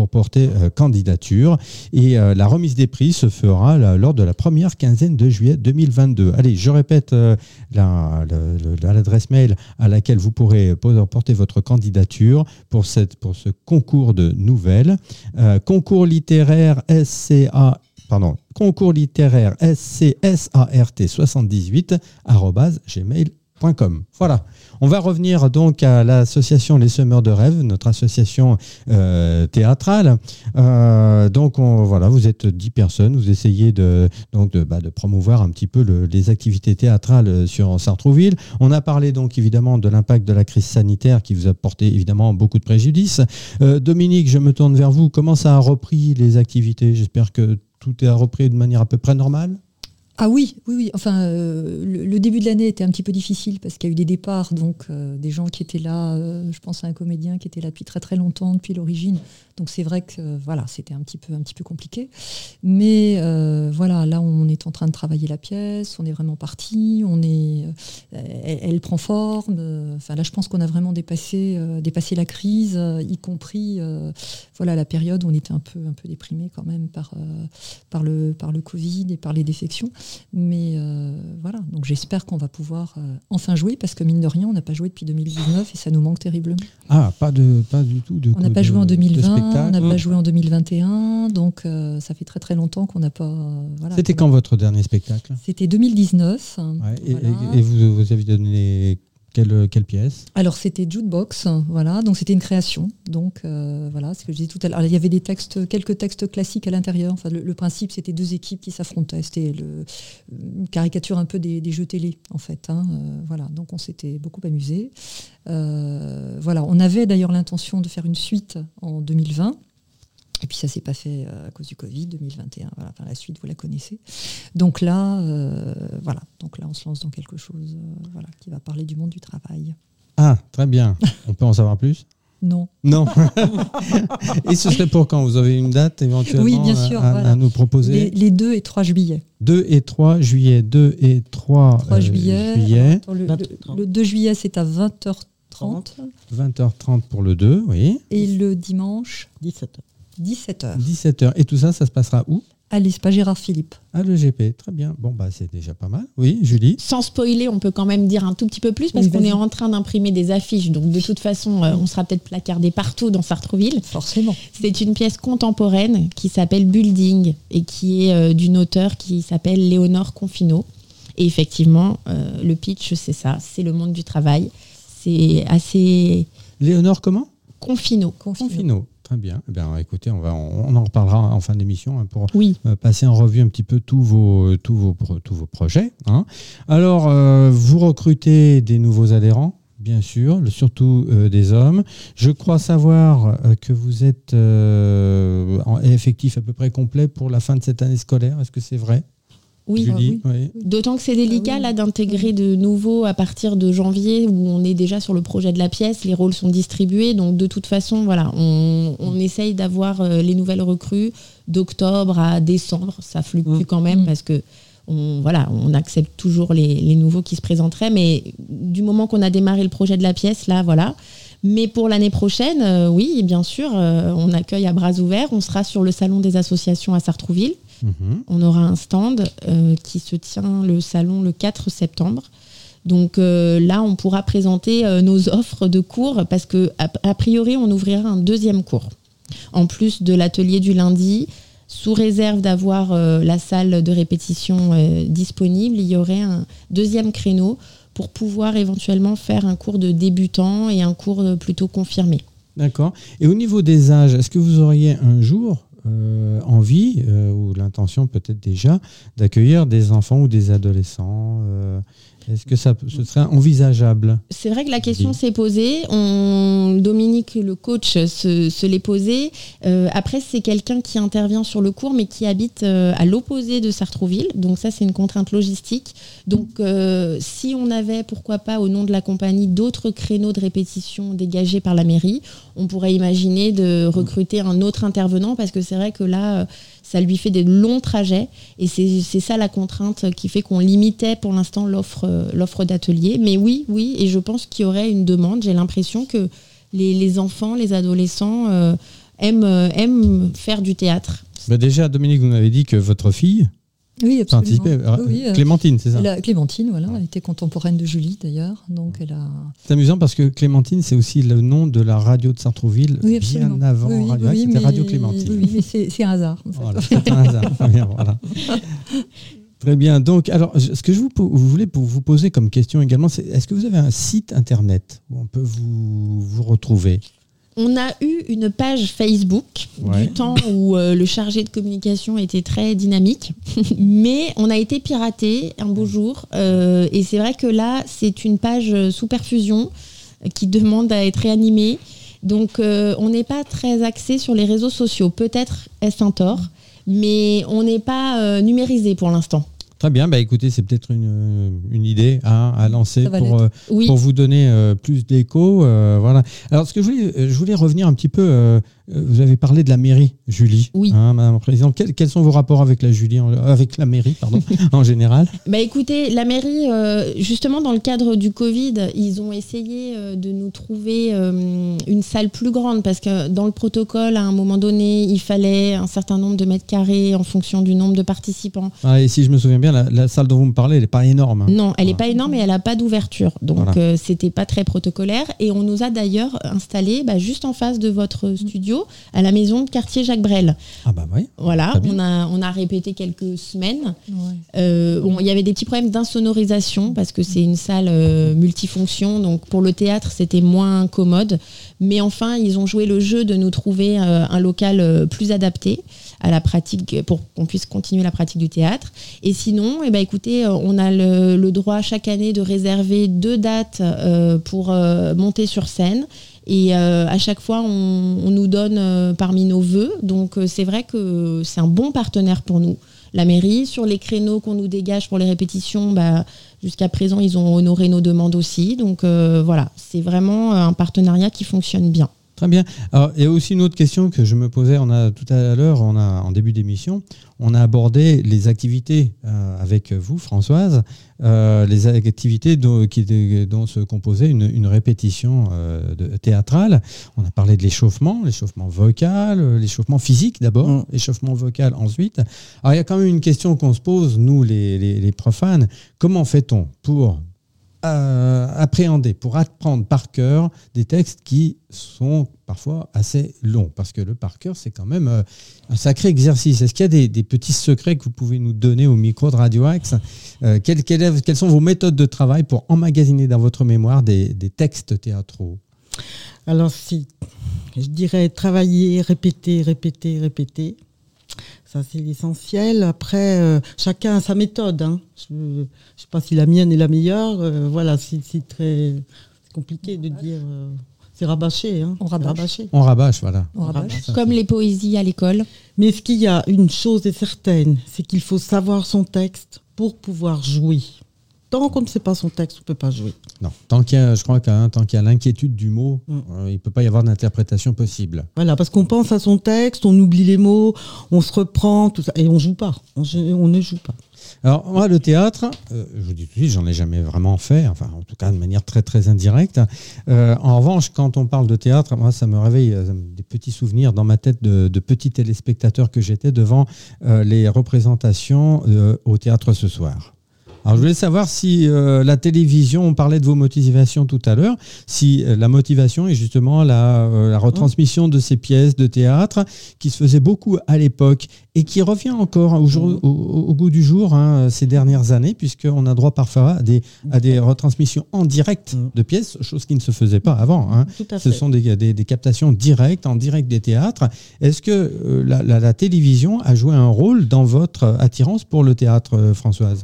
porter candidature et la remise des prix se fera lors de la première quinzaine de juillet 2022. Allez, je répète l'adresse mail à laquelle vous pourrez porter votre candidature pour, cette, pour ce concours de nouvelles. Concours littéraire SCA pardon, concours littéraire SCSART 78 Voilà. On va revenir donc à l'association Les Semeurs de Rêve, notre association euh, théâtrale. Euh, donc on- voilà, vous êtes 10 personnes, vous essayez de, donc de, bah, promouvoir un petit peu le- les activités théâtrales euh, sur Sartrouville. On a parlé donc évidemment de l'impact de la crise sanitaire qui vous a porté évidemment beaucoup de préjudice. Dominique, je me tourne vers vous. Comment ça a repris les activités? J'espère que tout est repris de manière à peu près normale. Ah oui, oui, oui. Enfin, euh, le, début de l'année était un petit peu difficile parce qu'il y a eu des départs, donc euh, des gens qui étaient là. euh, je pense à un comédien qui était là depuis très très longtemps, depuis l'origine. Donc c'est vrai que voilà, c'était un petit peu compliqué. Mais voilà, là on est en train de travailler la pièce, on est vraiment parti, elle, prend forme. Enfin là, je pense qu'on a vraiment dépassé, la crise, y compris voilà la période où on était un peu, déprimé quand même par le Covid et par les défections. Mais euh, voilà, donc j'espère qu'on va pouvoir euh, enfin jouer parce que mine de rien, on n'a pas joué depuis 2019 et ça nous manque terriblement. Ah, pas de, pas du tout de. On n'a de- pas joué en de 2020, on n'a pas joué en 2021, donc euh, ça fait très très longtemps qu'on n'a pas. voilà, C'était quand votre dernier spectacle? C'était 2019. Ouais, et, Voilà. et- et vous, vous avez donné quelle, quelle pièce Alors c'était Jukebox, voilà, donc c'était une création. Donc euh, voilà, ce que je disais tout à l'heure. Il y avait des textes, quelques textes classiques à l'intérieur. Le, principe, c'était deux équipes qui s'affrontaient. C'était une caricature un peu des, jeux télé, en fait. hein. Euh, voilà, donc on s'était beaucoup amusé. Euh, voilà, on avait d'ailleurs l'intention de faire une suite en 2020. Et puis ça s'est pas fait euh, à cause du Covid 2021. Voilà, enfin, la suite, vous la connaissez. Donc là, euh, voilà, donc là, on se lance dans quelque chose, euh, voilà, qui va parler du monde du travail. Ah, très bien. On peut en savoir plus? Non. Non. et ce serait pour quand? Vous avez une date éventuellement Oui, bien à- sûr, à, voilà. à nous proposer? Les, les 2 et 3 juillet. 2 et 3 juillet. 2 et 3, 3 euh, juillet. juillet. Attends, le, 20, le- le 2 juillet, c'est à 20h30. 20h30 pour le 2, oui. Et le dimanche, 17 17h. 17h. Et tout ça, ça se passera où? À l'espace Gérard Philippe. À l'EGP. Très bien. Bon, bah, c'est déjà pas mal. Oui, Julie? Sans spoiler, on peut quand même dire un tout petit peu plus parce Oui, qu'on est en train d'imprimer des affiches. Donc de toute façon, euh, on sera peut-être placardé partout dans Sartrouville. Forcément. C'est une pièce contemporaine qui s'appelle Building et qui est euh, d'une auteure qui s'appelle Léonore Confino. Et effectivement, euh, le pitch, c'est ça, c'est le monde du travail. C'est assez Léonore, comment? Confino. Confino. Confino. Très bien. Eh bien, écoutez, on, va, on, on en reparlera en fin d'émission hein, pour Oui, euh, passer en revue un petit peu tous vos, tous vos, tous vos projets. hein. Alors, euh, vous recrutez des nouveaux adhérents, bien sûr, surtout euh, des hommes. Je crois savoir euh, que vous êtes en effectif à peu près complet pour la fin de cette année scolaire. Est-ce que c'est vrai? Oui. Julie Oui. D'autant que c'est délicat Ah oui. là d'intégrer de nouveaux à partir de janvier où on est déjà sur le projet de la pièce, les rôles sont distribués, donc de toute façon voilà, on, on essaye d'avoir euh, les nouvelles recrues d'octobre à décembre, ça fluctue Mm. quand même Mm. parce que on, voilà, on accepte toujours les, les nouveaux qui se présenteraient, mais du moment qu'on a démarré le projet de la pièce là, voilà. Mais pour l'année prochaine, euh, oui, bien sûr, euh, on accueille à bras ouverts. On sera sur le salon des associations à Sartrouville. Mhm. On aura un stand euh, qui se tient le salon le 4 septembre. Donc euh, là, on pourra présenter euh, nos offres de cours parce que a, a priori, on ouvrira un deuxième cours. En plus de l'atelier du lundi, sous réserve d'avoir la salle de répétition disponible, il y aurait un deuxième créneau pour pouvoir éventuellement faire un cours de débutant et un cours plutôt confirmé. D'accord. Et au niveau des âges, est-ce que vous auriez un jour euh, envie, euh, ou l'intention peut-être déjà, d'accueillir des enfants ou des adolescents euh, Est-ce que ça ce serait envisageable? C'est vrai que la question s'est posée. On, Dominique, le coach, se, se l'est posée. Euh, après, c'est quelqu'un qui intervient sur le cours, mais qui habite euh, à l'opposé de Sartrouville. Donc ça, c'est une contrainte logistique. Donc euh, si on avait, pourquoi pas, au nom de la compagnie, d'autres créneaux de répétition dégagés par la mairie, on pourrait imaginer de recruter un autre intervenant, parce que c'est vrai que là, ça lui fait des longs trajets. Et c'est ça la contrainte qui fait qu'on limitait pour l'instant l'offre euh, l'offre d'atelier. Mais oui, oui, et je pense qu'il y aurait une demande. J'ai l'impression que les, les enfants, les adolescents euh, aiment, euh, aiment faire du théâtre. Bah Déjà, Dominique, vous m'avez dit que votre fille Oui, absolument. Oui, oui, euh, Clémentine, c'est ça Clémentine, voilà, elle était contemporaine de Julie d'ailleurs, donc elle a. C'est amusant parce que Clémentine, c'est aussi le nom de la radio de Sartrouville, Oui, bien avant Oui, Radio. oui, C'était Radio Clémentine. Oui, mais c'est un hasard. en fait. Voilà, c'est un hasard. Très bien, voilà. Très bien. Donc, alors, ce que je vous, po- vous poser comme question également, c'est est-ce que vous avez un site internet où on peut vous, vous retrouver? On a eu une page Facebook Ouais. du temps où euh, le chargé de communication était très dynamique, mais on a été piraté un beau jour. euh, et c'est vrai que là, c'est une page sous perfusion euh, qui demande à être réanimée. Donc, euh, on n'est pas très axé sur les réseaux sociaux. Peut-être est-ce un tort, mais on n'est pas numérisé pour l'instant. Très bien. Bah, écoutez, c'est peut-être une, une idée hein, à lancer pour, euh, Oui. pour vous donner euh, plus d'écho. euh, voilà. Alors, ce que je voulais, euh, je voulais revenir un petit peu euh, euh, vous avez parlé de la mairie, Julie. Oui. Hein, Madame la Présidente, quels, quels sont vos rapports avec la Julie, avec la mairie, pardon, en général? Bah écoutez, la mairie, euh, justement dans le cadre du Covid, ils ont essayé euh, de nous trouver euh, une salle plus grande parce que dans le protocole, à un moment donné, il fallait un certain nombre de mètres carrés en fonction du nombre de participants. Ah, Et si je me souviens bien, la, la salle dont vous me parlez, elle n'est pas énorme. hein. Non, elle n'est pas énorme et elle n'a pas d'ouverture. Donc Voilà. euh, c'était pas très protocolaire. Et on nous a d'ailleurs installé bah, juste en face de votre studio, à la maison de quartier Jacques Brel. Ah bah oui. Voilà, on a, on a répété quelques semaines. Ouais. Euh, bon, il y avait des petits problèmes d'insonorisation parce que c'est une salle euh, multifonction, donc pour le théâtre c'était moins commode. Mais enfin, ils ont joué le jeu de nous trouver euh, un local euh, plus adapté à la pratique pour qu'on puisse continuer la pratique du théâtre. Et sinon, eh ben, écoutez, on a le, le droit chaque année de réserver deux dates euh, pour euh, monter sur scène. Et euh, à chaque fois, on, nous donne euh, parmi nos voeux. Donc euh, c'est vrai que c'est un bon partenaire pour nous la mairie. Sur les créneaux qu'on nous dégage pour les répétitions, bah, jusqu'à présent, ils ont honoré nos demandes aussi. Donc voilà, c'est vraiment un partenariat qui fonctionne bien. Très bien. Alors, il y a aussi une autre question que je me posais. On a tout à l'heure, on a en début d'émission, on a abordé les activités euh, avec vous, Françoise, euh, les activités dont, qui, dont se composait une, une répétition euh, de- théâtrale. On a parlé de l'échauffement, l'échauffement vocal, l'échauffement physique d'abord, Mm. l'échauffement vocal ensuite. Alors, il y a quand même une question qu'on se pose, nous, les, les- les profanes. Comment fait-on pour euh, appréhender, pour apprendre par cœur des textes qui sont parfois assez longs Parce que le par cœur, c'est quand même euh, un sacré exercice. Est-ce qu'il y a des, petits secrets que vous pouvez nous donner au micro de Radio Axe Euh, quelles, sont vos méthodes de travail pour emmagasiner dans votre mémoire des textes théâtraux? Alors si, je dirais travailler, répéter, répéter, répéter. Ça, c'est l'essentiel. Après, euh, chacun a sa méthode. hein. Je ne sais pas si la mienne est la meilleure. euh, voilà, c'est très compliqué de dire. euh, c'est rabâché. Hein. On C'est rabâche. rabâché. On rabâche, voilà. On rabâche. Ça, Comme les poésies à l'école. Mais ce qu'il y a, une chose est certaine, c'est qu'il faut savoir son texte pour pouvoir jouer. Tant qu'on ne sait pas son texte, on ne peut pas jouer. Non, tant qu'il y a, je crois tant qu'il y a l'inquiétude du mot, Mm. euh, il ne peut pas y avoir d'interprétation possible. Voilà, parce qu'on pense à son texte, on oublie les mots, on se reprend, tout ça, et on joue pas. On, ne joue pas. Alors moi, le théâtre, euh, je vous dis tout de suite, j'en ai jamais vraiment fait, enfin en tout cas de manière très très indirecte. Euh, en revanche, quand on parle de théâtre, moi ça me réveille euh, des petits souvenirs dans ma tête de, de petits téléspectateurs que j'étais devant les représentations au théâtre ce soir. Alors je voulais savoir si euh, la télévision, on parlait de vos motivations tout à l'heure, si euh, la motivation est justement la, euh, la retransmission de ces pièces de théâtre qui se faisaient beaucoup à l'époque et qui revient encore au, jour- au- au- au goût du jour hein, ces dernières années, puisqu'on a droit parfois à des, à des retransmissions en direct Mm. de pièces, chose qui ne se faisait pas avant. hein. Tout à Ce sont des, des- des captations directes, en direct des théâtres. Est-ce que la, la- la télévision a joué un rôle dans votre attirance pour le théâtre, Françoise?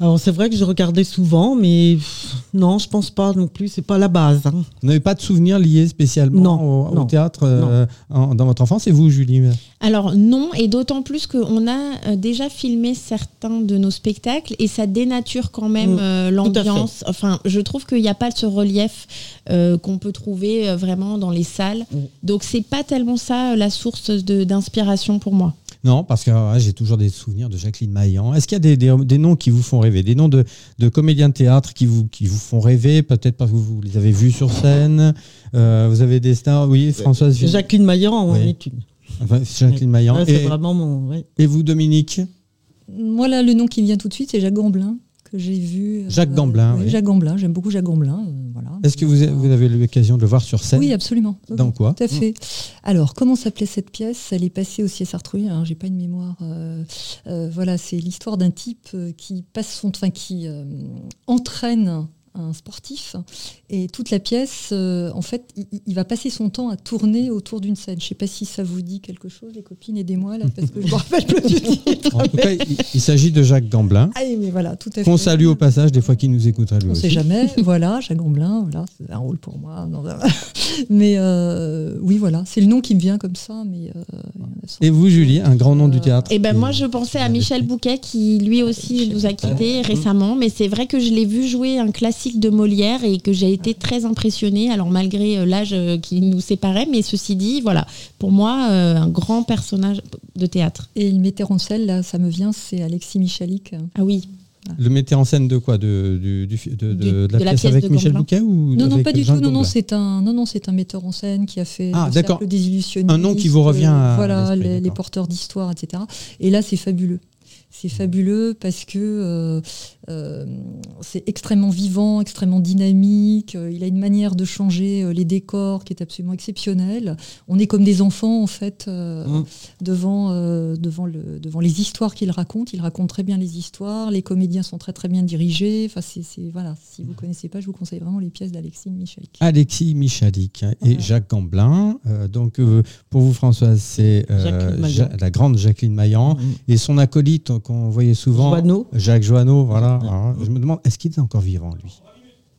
Alors c'est vrai que je regardais souvent, mais pff, non, je pense pas non plus. C'est pas la base. hein. Vous n'avez pas de souvenirs liés spécialement Non, au, théâtre euh, en- dans votre enfance Et vous, Julie Alors non, et d'autant plus qu'on a euh, déjà filmé certains de nos spectacles et ça dénature quand même Mm, euh, l'ambiance. Enfin, je trouve qu'il n'y a pas ce relief euh, qu'on peut trouver euh, vraiment dans les salles. Mm. Donc c'est pas tellement ça euh, la source de- d'inspiration pour moi. Non, parce que ouais, j'ai toujours des souvenirs de Jacqueline Maillan. Est-ce qu'il y a des, des- des noms qui vous font rêver? Des noms de, de comédiens de théâtre qui vous, qui vous font rêver Peut-être parce que vous les avez vus sur scène? Euh, Vous avez des stars? Oui, Françoise Jacqueline Maillan en Oui. est une. Enfin, Jacqueline Maillan. Ouais, c'est et, vraiment mon. ouais. et vous, Dominique? Moi, là, le nom qui me vient tout de suite, c'est Jacques Gamblin, que j'ai vu. euh, Jacques Gamblin, oui, oui. Jacques Gamblin, j'aime beaucoup Jacques Gamblin. euh, voilà. Est-ce que vous, avez- vous avez eu l'occasion de le voir sur scène Oui, absolument. Dans quoi Tout à fait. Alors, comment s'appelait cette pièce? Elle est passée aussi à Sartreville. Hein, J'ai pas une mémoire. euh, voilà, c'est l'histoire d'un type qui passe son, enfin, qui entraîne un sportif et toute la pièce, euh, en fait, il, il va passer son temps à tourner autour d'une scène. Je sais pas si ça vous dit quelque chose, les copines, aidez-moi là, parce que je me rappelle plus du titre. En tout cas, il, il s'agit de Jacques Gamblin, Ah, mais voilà, tout à fait. qu'on salue au passage des fois qu'il nous écouterait lui On aussi. sait jamais. voilà, Jacques Gamblin, voilà, c'est un rôle pour moi. Non, non. mais euh, oui, voilà, c'est le nom qui me vient comme ça. Mais euh, Et vous, Julie, un grand nom du théâtre Et ben moi je pensais à Michel Bouquet qui lui aussi nous a quittés récemment, mais c'est vrai que je l'ai vu jouer un classique de Molière et que j'ai été très impressionnée. Alors malgré euh, l'âge euh, qui nous séparait, mais ceci dit, voilà, pour moi, euh, un grand personnage de théâtre. Et le metteur en scène, là, ça me vient, c'est Alexis Michalik. Ah oui. Le metteur en scène de quoi? De, du, du, de, de, Du- de la, de la pièce pièce avec de Michel. Bouquet ou Non, non, pas du Jean tout. Non, non, c'est un, non, non, c'est un metteur en scène qui a fait Ah, le des illusionnistes. Un nom qui vous revient à euh, voilà, les, porteurs d'histoire, etc. Et là, c'est fabuleux. C'est fabuleux parce que euh, euh, c'est extrêmement vivant, extrêmement dynamique. Euh, Il a une manière de changer les décors qui est absolument exceptionnelle. On est comme des enfants en fait euh, Mm. devant euh, devant le devant les histoires qu'il raconte. Il raconte très bien les histoires. Les comédiens sont très très bien dirigés. Enfin, c'est c'est- voilà. Si vous connaissez pas, je vous conseille vraiment les pièces d'Alexis Michalik. Alexis Michalik et Voilà. Jacques Gamblin. Euh, donc, euh, pour vous, Françoise, c'est euh. Ja- la grande Jacqueline Maillan Mm. et son acolyte qu'on voyait souvent, Joanneau. Jacques Joanneau. Voilà. Alors, je me demande, est-ce qu'il est encore vivant, lui?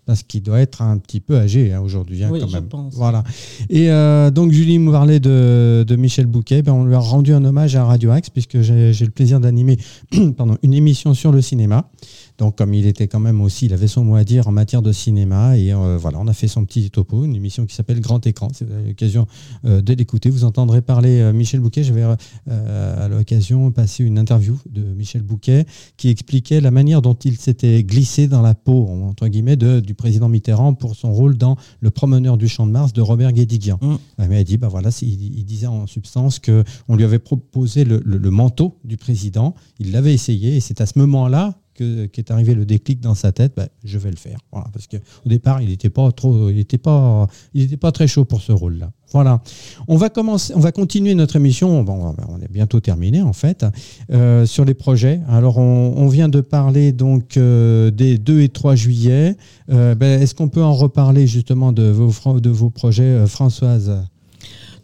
Parce qu'il doit être un petit peu âgé hein, aujourd'hui, hein, Oui, quand je même. pense. Voilà. Et euh, donc Julie me parlait de, de Michel Bouquet. Ben, on lui a rendu un hommage à Radio Axe puisque j'ai le plaisir d'animer une émission sur le cinéma. Donc comme il était quand même aussi, il avait son mot à dire en matière de cinéma et euh, voilà, on a fait son petit topo, une émission qui s'appelle Grand Écran. Avez l'occasion euh, de l'écouter, vous entendrez parler euh, Michel Bouquet. J'avais à l'occasion passé une interview de Michel Bouquet qui expliquait la manière dont il s'était glissé dans la peau entre guillemets de, du président Mitterrand pour son rôle dans Le Promeneur du Champ de Mars de Robert Guédiguian. Mm. Ouais, mais il dit, bah voilà, c'est- il, il disait en substance que on lui avait proposé le, le- le manteau du président. Il l'avait essayé et c'est à ce moment-là que qu'est arrivé le déclic dans sa tête. bah, je vais le faire, voilà, parce que au départ, il n'était pas trop, il était pas, il était pas très chaud pour ce rôle-là. Voilà. On va commencer, on va continuer notre émission. Bon, on est bientôt terminé en fait euh, sur les projets. Alors, on, on vient de parler donc euh, des 2 et 3 juillet. Euh, ben, Est-ce qu'on peut en reparler justement de vos, fran- de vos projets, Françoise?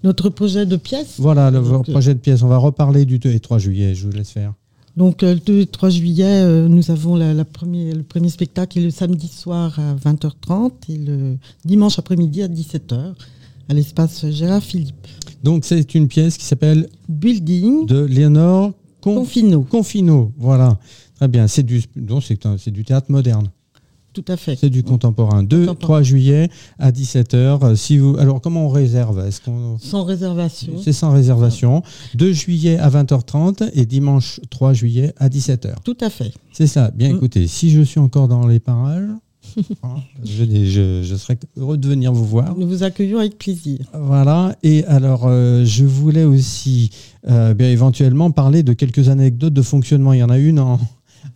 Notre projet de pièce. Voilà, le Donc, projet de pièce. On va reparler du 2 et 3 juillet. Je vous laisse faire. Donc euh, le 2 et 3 juillet, euh, nous avons la, la premier, le premier spectacle est le samedi soir à 20h30 et le dimanche après-midi à 17h à l'espace Gérard Philippe. Donc, c'est une pièce qui s'appelle Building, de Léonore Conf- Confino, Confino. Voilà. Très bien. C'est du, donc c'est un- c'est du théâtre moderne. Tout à fait. C'est du contemporain. 2 Contemporain. 3 juillet à 17h. Si vous, alors, comment on réserve? Est-ce qu'on. Sans réservation. C'est sans réservation. 2 juillet à 20h30 et dimanche 3 juillet à 17h. Tout à fait. C'est ça. Bien Mm. écoutez, si je suis encore dans les parages, hein, je, je- je serais heureux de venir vous voir. Nous vous accueillons avec plaisir. Voilà. Et alors, euh, je voulais aussi euh, bien éventuellement parler de quelques anecdotes de fonctionnement. Il y en a une en,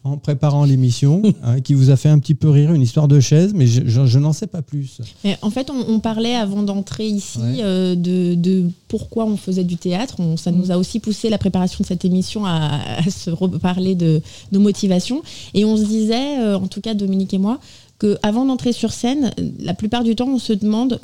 en préparant l'émission hein, qui vous a fait un petit peu rire, une histoire de chaise, mais je, je- je n'en sais pas plus. Mais en fait, on, on parlait avant d'entrer ici Ouais. euh, de, de pourquoi on faisait du théâtre. On- ça nous a aussi poussé la préparation de cette émission à, à se reparler de nos motivations. Et on se disait, euh, en tout cas Dominique et moi, que avant d'entrer sur scène, la plupart du temps, on se demande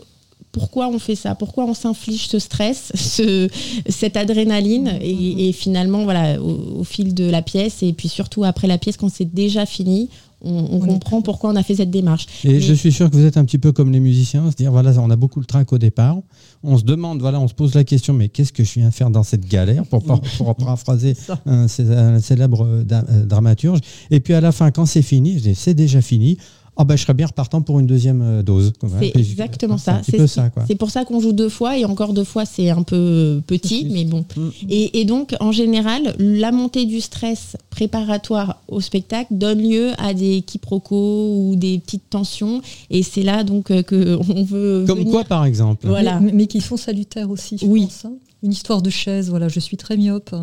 pourquoi on fait ça, pourquoi on s'inflige ce stress, ce, cette adrénaline, et, et finalement, voilà, au, au fil de la pièce, et puis surtout après la pièce, quand c'est déjà fini, on, on On est comprend pourquoi on a fait cette démarche. Et je suis sûr que vous êtes un petit peu comme les musiciens, se dire voilà, on a beaucoup le trac au départ. On se demande, voilà, on se pose la question, mais qu'est-ce que je viens faire dans cette galère? Pour, par- pour paraphraser un, un célèbre euh, da- euh, dramaturge. Et puis à la fin, quand c'est fini, je dis c'est déjà fini. Ah ben, je serais bien repartant pour une deuxième euh, dose. C'est exactement ça. C'est pour ça qu'on joue deux fois et encore deux fois c'est un peu petit, mais bon. Mm. Et, et donc en général, la montée du stress préparatoire au spectacle donne lieu à des quiproquos ou des petites tensions. Et c'est là donc euh, que on veut. Comme venir- quoi, par exemple Voilà. Mais, mais qui sont salutaires aussi, je Oui. pense, hein. Une histoire de chaise, voilà, je suis très myope,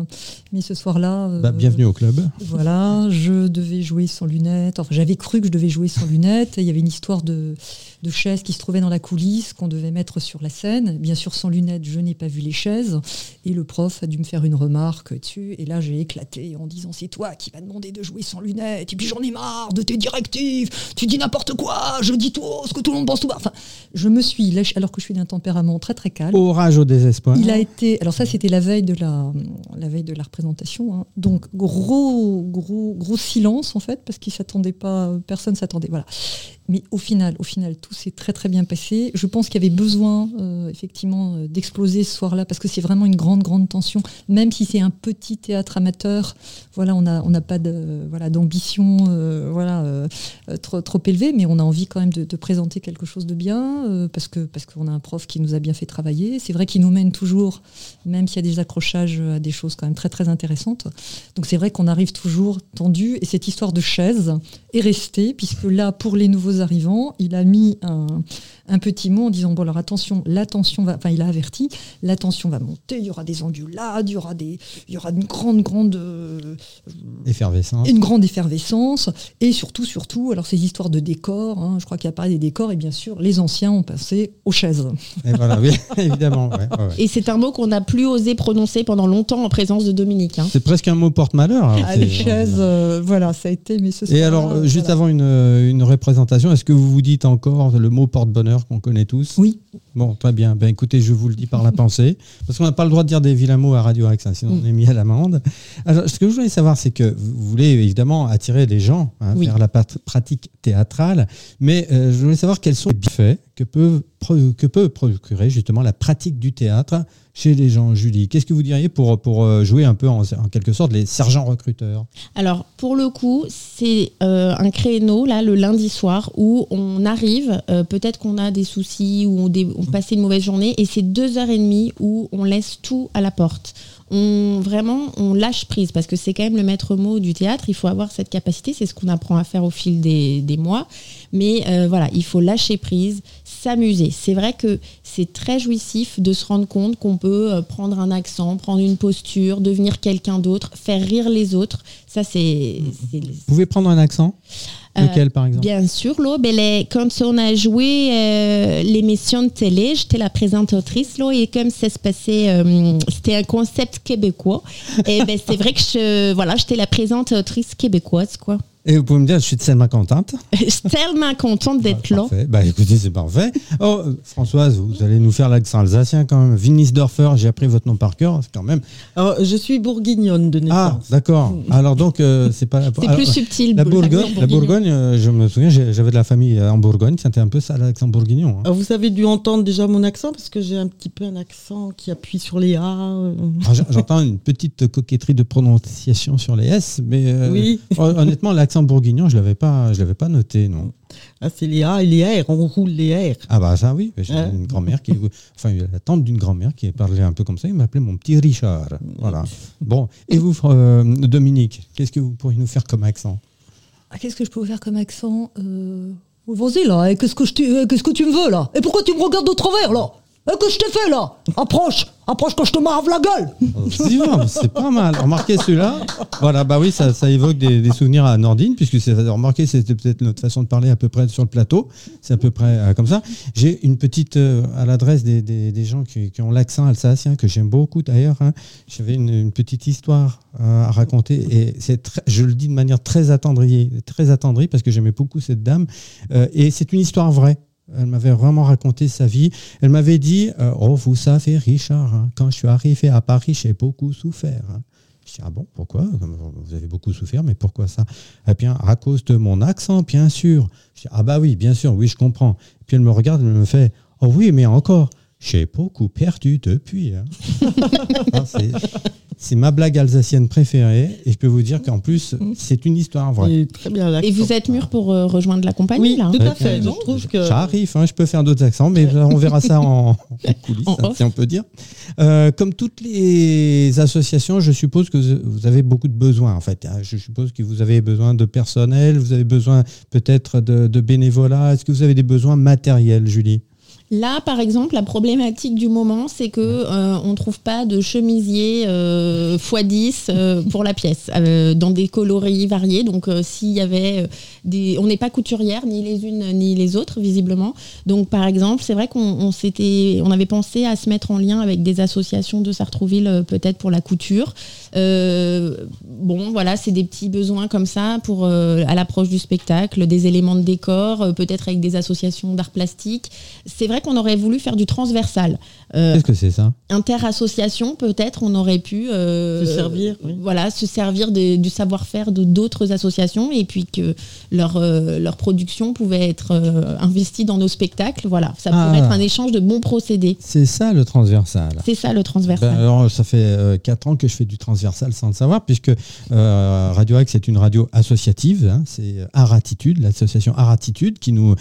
mais ce soir-là. euh, Bah, bienvenue au club. Voilà, je devais jouer sans lunettes. Enfin, j'avais cru que je devais jouer sans lunettes. Il y avait une histoire de, de chaises qui se trouvait dans la coulisse qu'on devait mettre sur la scène. Bien sûr, sans lunettes, je n'ai pas vu les chaises. Et le prof a dû me faire une remarque dessus. Et là, j'ai éclaté en disant C'est toi qui vas demander de jouer sans lunettes. Et puis, j'en ai marre de tes directives. Tu dis n'importe quoi. Je dis tout ce que tout le monde pense tout bas. Enfin, je me suis lâché, alors que je suis d'un tempérament très, très calme. Orage au désespoir. Il a été alors ça c'était la veille de la, la veille de la représentation. hein. Donc gros, gros, gros silence en fait, parce qu'ils s'attendaient pas, personne s'attendait. Voilà. Mais au final, au final, tout s'est très très bien passé. Je pense qu'il y avait besoin euh, effectivement euh, d'exploser ce soir-là, parce que c'est vraiment une grande grande tension. Même si c'est un petit théâtre amateur, voilà, on n'a on pas de voilà d'ambition, euh, voilà, trop trop élevée, mais on a envie quand même de, de présenter quelque chose de bien, parce que parce qu'on a un prof qui nous a bien fait travailler. C'est vrai qu'il nous mène toujours, même s'il y a des accrochages à des choses quand même très très intéressantes. Donc c'est vrai qu'on arrive toujours tendu, et cette histoire de chaise est restée, puisque là, pour les nouveaux arrivants, il a mis un, un petit mot en disant bon alors attention, l'attention va, enfin il a averti, l'attention va monter, il y aura des ondulades, il y aura des, il y aura une grande grande euh, Effervescent. une grande effervescence et surtout, surtout, alors ces histoires de décors, hein, je crois qu'il y a parlé des décors et bien sûr, les anciens ont passé aux chaises. Et voilà, oui, évidemment. ouais, ouais, ouais. Et c'est un mot qu'on n'a plus osé prononcer pendant longtemps en présence de Dominique. hein. C'est presque un mot porte-malheur. hein, Ah, les chaises, euh, voilà, ça a été, mais ce Et alors, euh, juste voilà. avant une, une représentation, est-ce que vous vous dites encore le mot porte-bonheur qu'on connaît tous Oui, Bon, très bien. Ben, écoutez, je vous le dis par la pensée, parce qu'on n'a pas le droit de dire des vilains mots à Radio Axe, hein, sinon on est mis à l'amende. Alors, ce que je voulais savoir, c'est que vous voulez évidemment attirer les gens hein, Oui. vers la pratique théâtrale, mais euh, je voulais savoir quels sont les bienfaits que peut, que peut procurer justement la pratique du théâtre chez les gens. Julie, qu'est-ce que vous diriez pour, pour euh, jouer un peu en, en quelque sorte les sergents recruteurs? Alors, pour le coup, c'est euh, un créneau, là, le lundi soir, où on arrive, euh, peut-être qu'on a des soucis ou on, dé- on passait une mauvaise journée, et c'est deux heures et demie où on laisse tout à la porte. On, vraiment, on lâche prise, parce que c'est quand même le maître mot du théâtre, il faut avoir cette capacité, c'est ce qu'on apprend à faire au fil des, des mois, mais euh, voilà, il faut lâcher prise, s'amuser. C'est vrai que c'est très jouissif de se rendre compte qu'on peut euh, prendre un accent, prendre une posture, devenir quelqu'un d'autre, faire rire les autres. Ça, c'est. c'est- Vous pouvez prendre un accent Euh, Lequel, par exemple Bien sûr, là, ben, les- quand on a joué euh, l'émission de télé, j'étais la présentatrice, là, et comme ça se passait, euh, c'était un concept québécois, et ben, c'est vrai que je, voilà, j'étais la présentatrice québécoise, quoi. Et vous pouvez me dire, je suis tellement contente. Je suis tellement contente d'être là. Parfait. Bah écoutez, c'est parfait. Oh, Françoise, vous allez nous faire l'accent alsacien quand même. Winisdorfer, j'ai appris votre nom par cœur, c'est quand même. Alors, je suis bourguignonne de Ah, naissance. d'accord. Alors donc, euh, c'est pas. C'est plus subtil. La Bourgogne, la. Bourgogne euh, je me souviens, j'avais de la famille euh, en Bourgogne, c'était un peu ça l'accent bourguignon. hein. Alors, vous avez dû entendre déjà mon accent parce que j'ai un petit peu un accent qui appuie sur les A. j- J'entends une petite coquetterie de prononciation sur les S, mais euh, Oui. hon- honnêtement, l'accent bourguignon, je l'avais pas, je l'avais pas noté, non. Ah, c'est les A et les R. On roule les R. Ah bah ça oui, j'ai Hein une grand-mère qui, enfin la tante d'une grand-mère qui parlait un peu comme ça, il m'appelait mon petit Richard. Voilà. Bon, et vous, euh, Dominique, qu'est-ce que vous pourriez nous faire comme accent? Ah, Qu'est-ce que je peux vous faire comme accent? Euh... Vas-y là, et qu'est-ce que, je t'ai- euh, qu'est-ce que tu me veux là? Et pourquoi tu me regardes de travers là? Eh, Que je t'ai fait là? Approche Approche quand je te marave la gueule Si, ouais, C'est pas mal. Remarquez celui-là. Voilà, bah oui, ça, évoque des, souvenirs à Nordine, puisque c'est, remarquez, c'était peut-être notre façon de parler à peu près sur le plateau. C'est à peu près euh, comme ça. J'ai une petite, euh, à l'adresse des, gens qui, ont l'accent alsacien, que j'aime beaucoup d'ailleurs. hein. J'avais une, petite histoire euh, à raconter, et c'est je le dis de manière très attendrie, très attendrie, parce que j'aimais beaucoup cette dame. Et c'est une histoire vraie. Elle m'avait vraiment raconté sa vie. Elle m'avait dit euh, Oh, vous savez, Richard, hein, quand je suis arrivé à Paris, j'ai beaucoup souffert. hein. Je dis Ah bon, pourquoi? Vous avez beaucoup souffert, mais pourquoi ça? Eh bien, à cause de mon accent, bien sûr. Je dis Ah bah oui, bien sûr, oui, je comprends. Puis elle me regarde, elle me fait Oh oui, mais encore, j'ai beaucoup perdu depuis. hein. Ah, c'est- c'est ma blague alsacienne préférée. Et je peux vous dire qu'en plus, c'est une histoire vraie. Et très bien l'accent. Et vous êtes mûr pour euh, rejoindre la compagnie, Oui, là hein tout à fait. Je trouve que. J'arrive, hein, je peux faire d'autres accents, mais on verra ça en, en coulisses, En hein, off. si on peut dire. Euh, comme toutes les associations, je suppose que vous avez beaucoup de besoins, en fait. hein. Je suppose que vous avez besoin de personnel, vous avez besoin peut-être de, de bénévolat. Est-ce que vous avez des besoins matériels, Julie? Là, par exemple, la problématique du moment, c'est que euh, on trouve pas de chemisier euh, x10 euh, pour la pièce, euh, dans des coloris variés. Donc, s'il y avait des, on n'est pas couturière ni les unes ni les autres visiblement. Donc, par exemple, c'est vrai qu'on on s'était, on avait pensé à se mettre en lien avec des associations de Sartrouville, peut-être pour la couture. Bon, voilà, c'est des petits besoins comme ça pour à l'approche du spectacle, des éléments de décor, peut-être avec des associations d'art plastique. C'est vrai vrai qu'on aurait voulu faire du transversal. Euh, Qu'est-ce que c'est ça? Interassociation, peut-être, on aurait pu euh, se servir, voilà, se servir du savoir-faire de d'autres associations et puis que leur, euh, leur production pouvait être investie dans nos spectacles. Voilà, ça pourrait ah. être un échange de bons procédés. C'est ça le transversal. C'est ça le transversal. Ben, alors, ça fait 4 ans que je fais du transversal sans le savoir, puisque Radio X est une radio associative. Hein, c'est Aratitude, l'association Aratitude qui nous,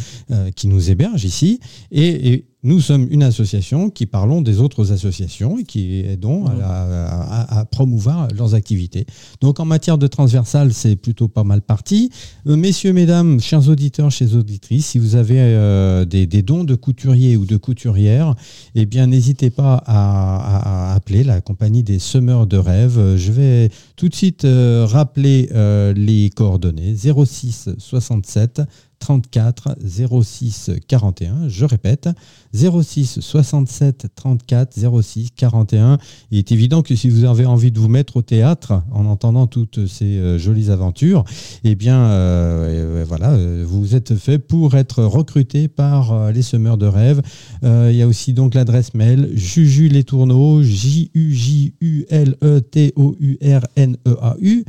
qui nous héberge ici. et nous sommes une association qui parlons des autres associations et qui aidons à, promouvoir leurs activités. Donc en matière de transversal, c'est plutôt pas mal parti. Euh, messieurs, mesdames, chers auditeurs, chers auditrices, si vous avez euh, des, dons de couturiers ou de couturières, eh bien n'hésitez pas à, appeler la compagnie des semeurs de rêves. Je vais tout de suite euh, rappeler les coordonnées 06 67 34 06 41. Je répète, 06 67 34 06 41. Il est évident que si vous avez envie de vous mettre au théâtre en entendant toutes ces euh, jolies aventures, eh bien, euh, voilà, euh, vous êtes fait pour être recruté par les semeurs de rêves. il y a aussi donc l'adresse mail juju les tourneaux, J U J U L E E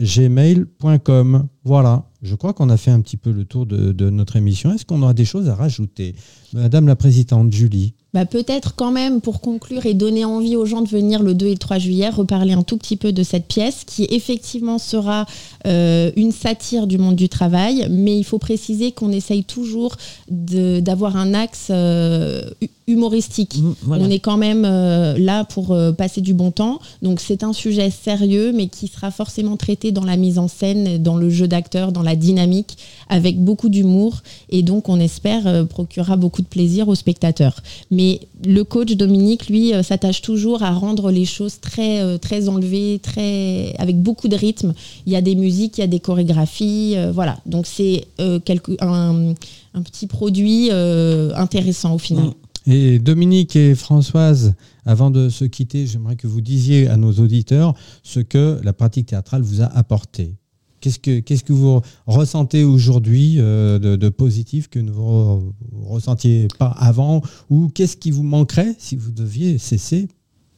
gmail.com. Voilà, je crois qu'on a fait un petit peu le tour de, notre émission. Est-ce qu'on aura des choses à rajouter Madame la Présidente, Julie? Bah, peut-être quand même pour conclure et donner envie aux gens de venir le 2 et le 3 juillet, reparler un tout petit peu de cette pièce qui effectivement sera euh, une satire du monde du travail, mais il faut préciser qu'on essaye toujours d'avoir un axe euh, humoristique. Mmh, On est quand même euh, là pour passer du bon temps, donc c'est un sujet sérieux, mais qui sera forcément traité dans la mise en scène, dans le jeu d'acteur, dans la dynamique, avec beaucoup d'humour, et donc on espère procurera beaucoup de plaisir aux spectateurs. Mais le coach Dominique, lui, euh, s'attache toujours à rendre les choses très, euh, très enlevées, très, avec beaucoup de rythme. Il y a des musiques, il y a des chorégraphies. Euh, voilà. Donc c'est un, un, petit produit intéressant au final. Et Dominique et Françoise, avant de se quitter, j'aimerais que vous disiez à nos auditeurs ce que la pratique théâtrale vous a apporté. Qu'est-ce que, vous ressentez aujourd'hui euh, de, positif que vous ne ressentiez pas avant Ou qu'est-ce qui vous manquerait si vous deviez cesser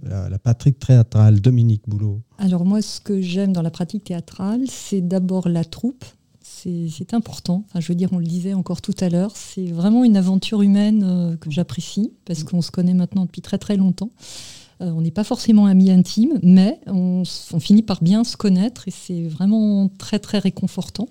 la, pratique théâtrale? Dominique Boulot Alors moi, ce que j'aime dans la pratique théâtrale, c'est d'abord la troupe. C'est, important. Enfin, je veux dire, on le disait encore tout à l'heure, c'est vraiment une aventure humaine euh, que j'apprécie parce qu'on se connaît maintenant depuis très très longtemps. Euh, on n'est pas forcément amis intimes, mais on, finit par bien se connaître et c'est vraiment très très réconfortant.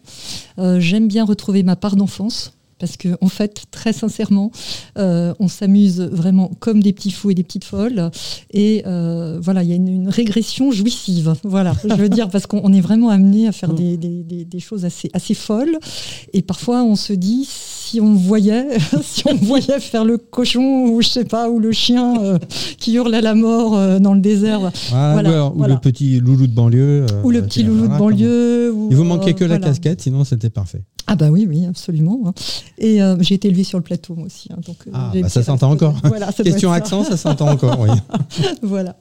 Euh, j'aime bien retrouver ma part d'enfance parce que en fait, très sincèrement, euh, on s'amuse vraiment comme des petits fous et des petites folles. Et voilà, il y a une, régression jouissive. Voilà, je veux dire, parce qu'on est vraiment amené à faire mm. des, choses assez, assez folles. Et parfois, on se dit, si on voyait, si on voyait faire le cochon ou je sais pas, ou le chien euh, qui hurle à la mort euh, dans le désert. voilà, ou, le petit loulou de banlieue. Euh, ou le petit loulou de banlieue. Il vous manquait que la casquette, sinon c'était parfait. Ah bah oui, oui, absolument. Hein. Et j'ai été élevée sur le plateau moi aussi. Hein, donc, ah, bah ça s'entend encore. Question accent, ça s'entend encore, oui. voilà.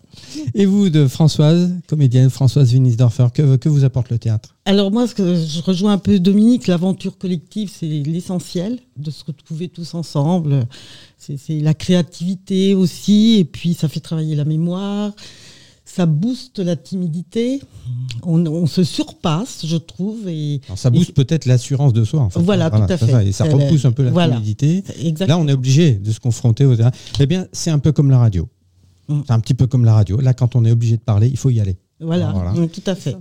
Et vous, de Françoise, comédienne Françoise Winisdorfer, que, que vous apporte le théâtre? Alors moi, ce que je rejoins un peu Dominique, l'aventure collective, c'est l'essentiel de se retrouver tous ensemble. C'est la créativité aussi, et puis ça fait travailler la mémoire ça booste la timidité. On, se surpasse, je trouve. Et, ça booste peut-être l'assurance de soi. Voilà, tout à fait. Ça, et ça repousse un peu la timidité. Là, on est obligé de se confronter au terrain. Eh bien, c'est un peu comme la radio. C'est un petit peu comme la radio. Là, quand on est obligé de parler, il faut y aller. Voilà, tout à fait.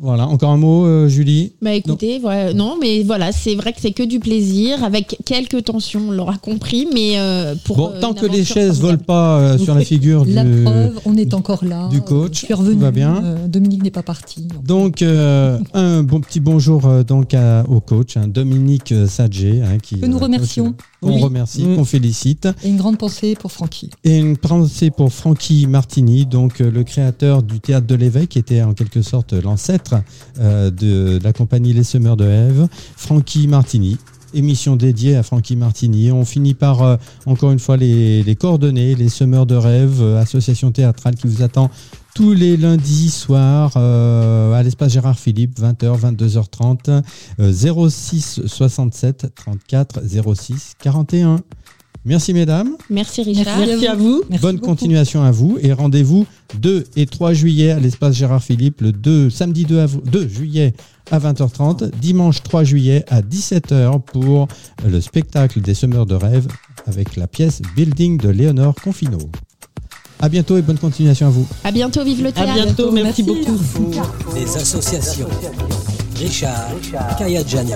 Voilà, encore un mot, euh, Julie Bah écoutez, non, mais voilà, c'est vrai que c'est que du plaisir, avec quelques tensions, on l'aura compris, mais euh, pour. Bon, tant que les chaises ne volent pas sur la figure la preuve, on est encore là. Du coach, je revenu, va bien. Dominique n'est pas parti. Donc, un bon petit bonjour donc au coach, hein, Dominique Sadger, hein, qui. Que nous remercions. On remercie, mm. qu'on félicite. Et une grande pensée pour Francky. Et une pensée pour Francky Martini, donc le créateur du théâtre de l'éveil, qui était en quelque sorte l'ancêtre euh, de, la compagnie Les Semeurs de Ève, Francky Martini. Émission dédiée à Francky Martini. On finit par, euh, encore une fois, les, coordonnées, les Semeurs de Rêve, euh, association théâtrale qui vous attend tous les lundis soirs à l'espace Gérard Philippe, 20h, 22h30, 06 67 34 06 41. Merci mesdames. Merci Richard. Merci à vous. Merci Bonne beaucoup. continuation à vous et rendez-vous 2 et 3 juillet à l'espace Gérard Philippe, le 2, samedi 2, av- 2 juillet à 20h30, dimanche 3 juillet à 17h pour le spectacle des semeurs de rêve avec la pièce Building de Léonore Confino. À bientôt et bonne continuation à vous. À bientôt, vive le À théâtre. bientôt. Merci beaucoup. Des associations. Richard Kayadjani.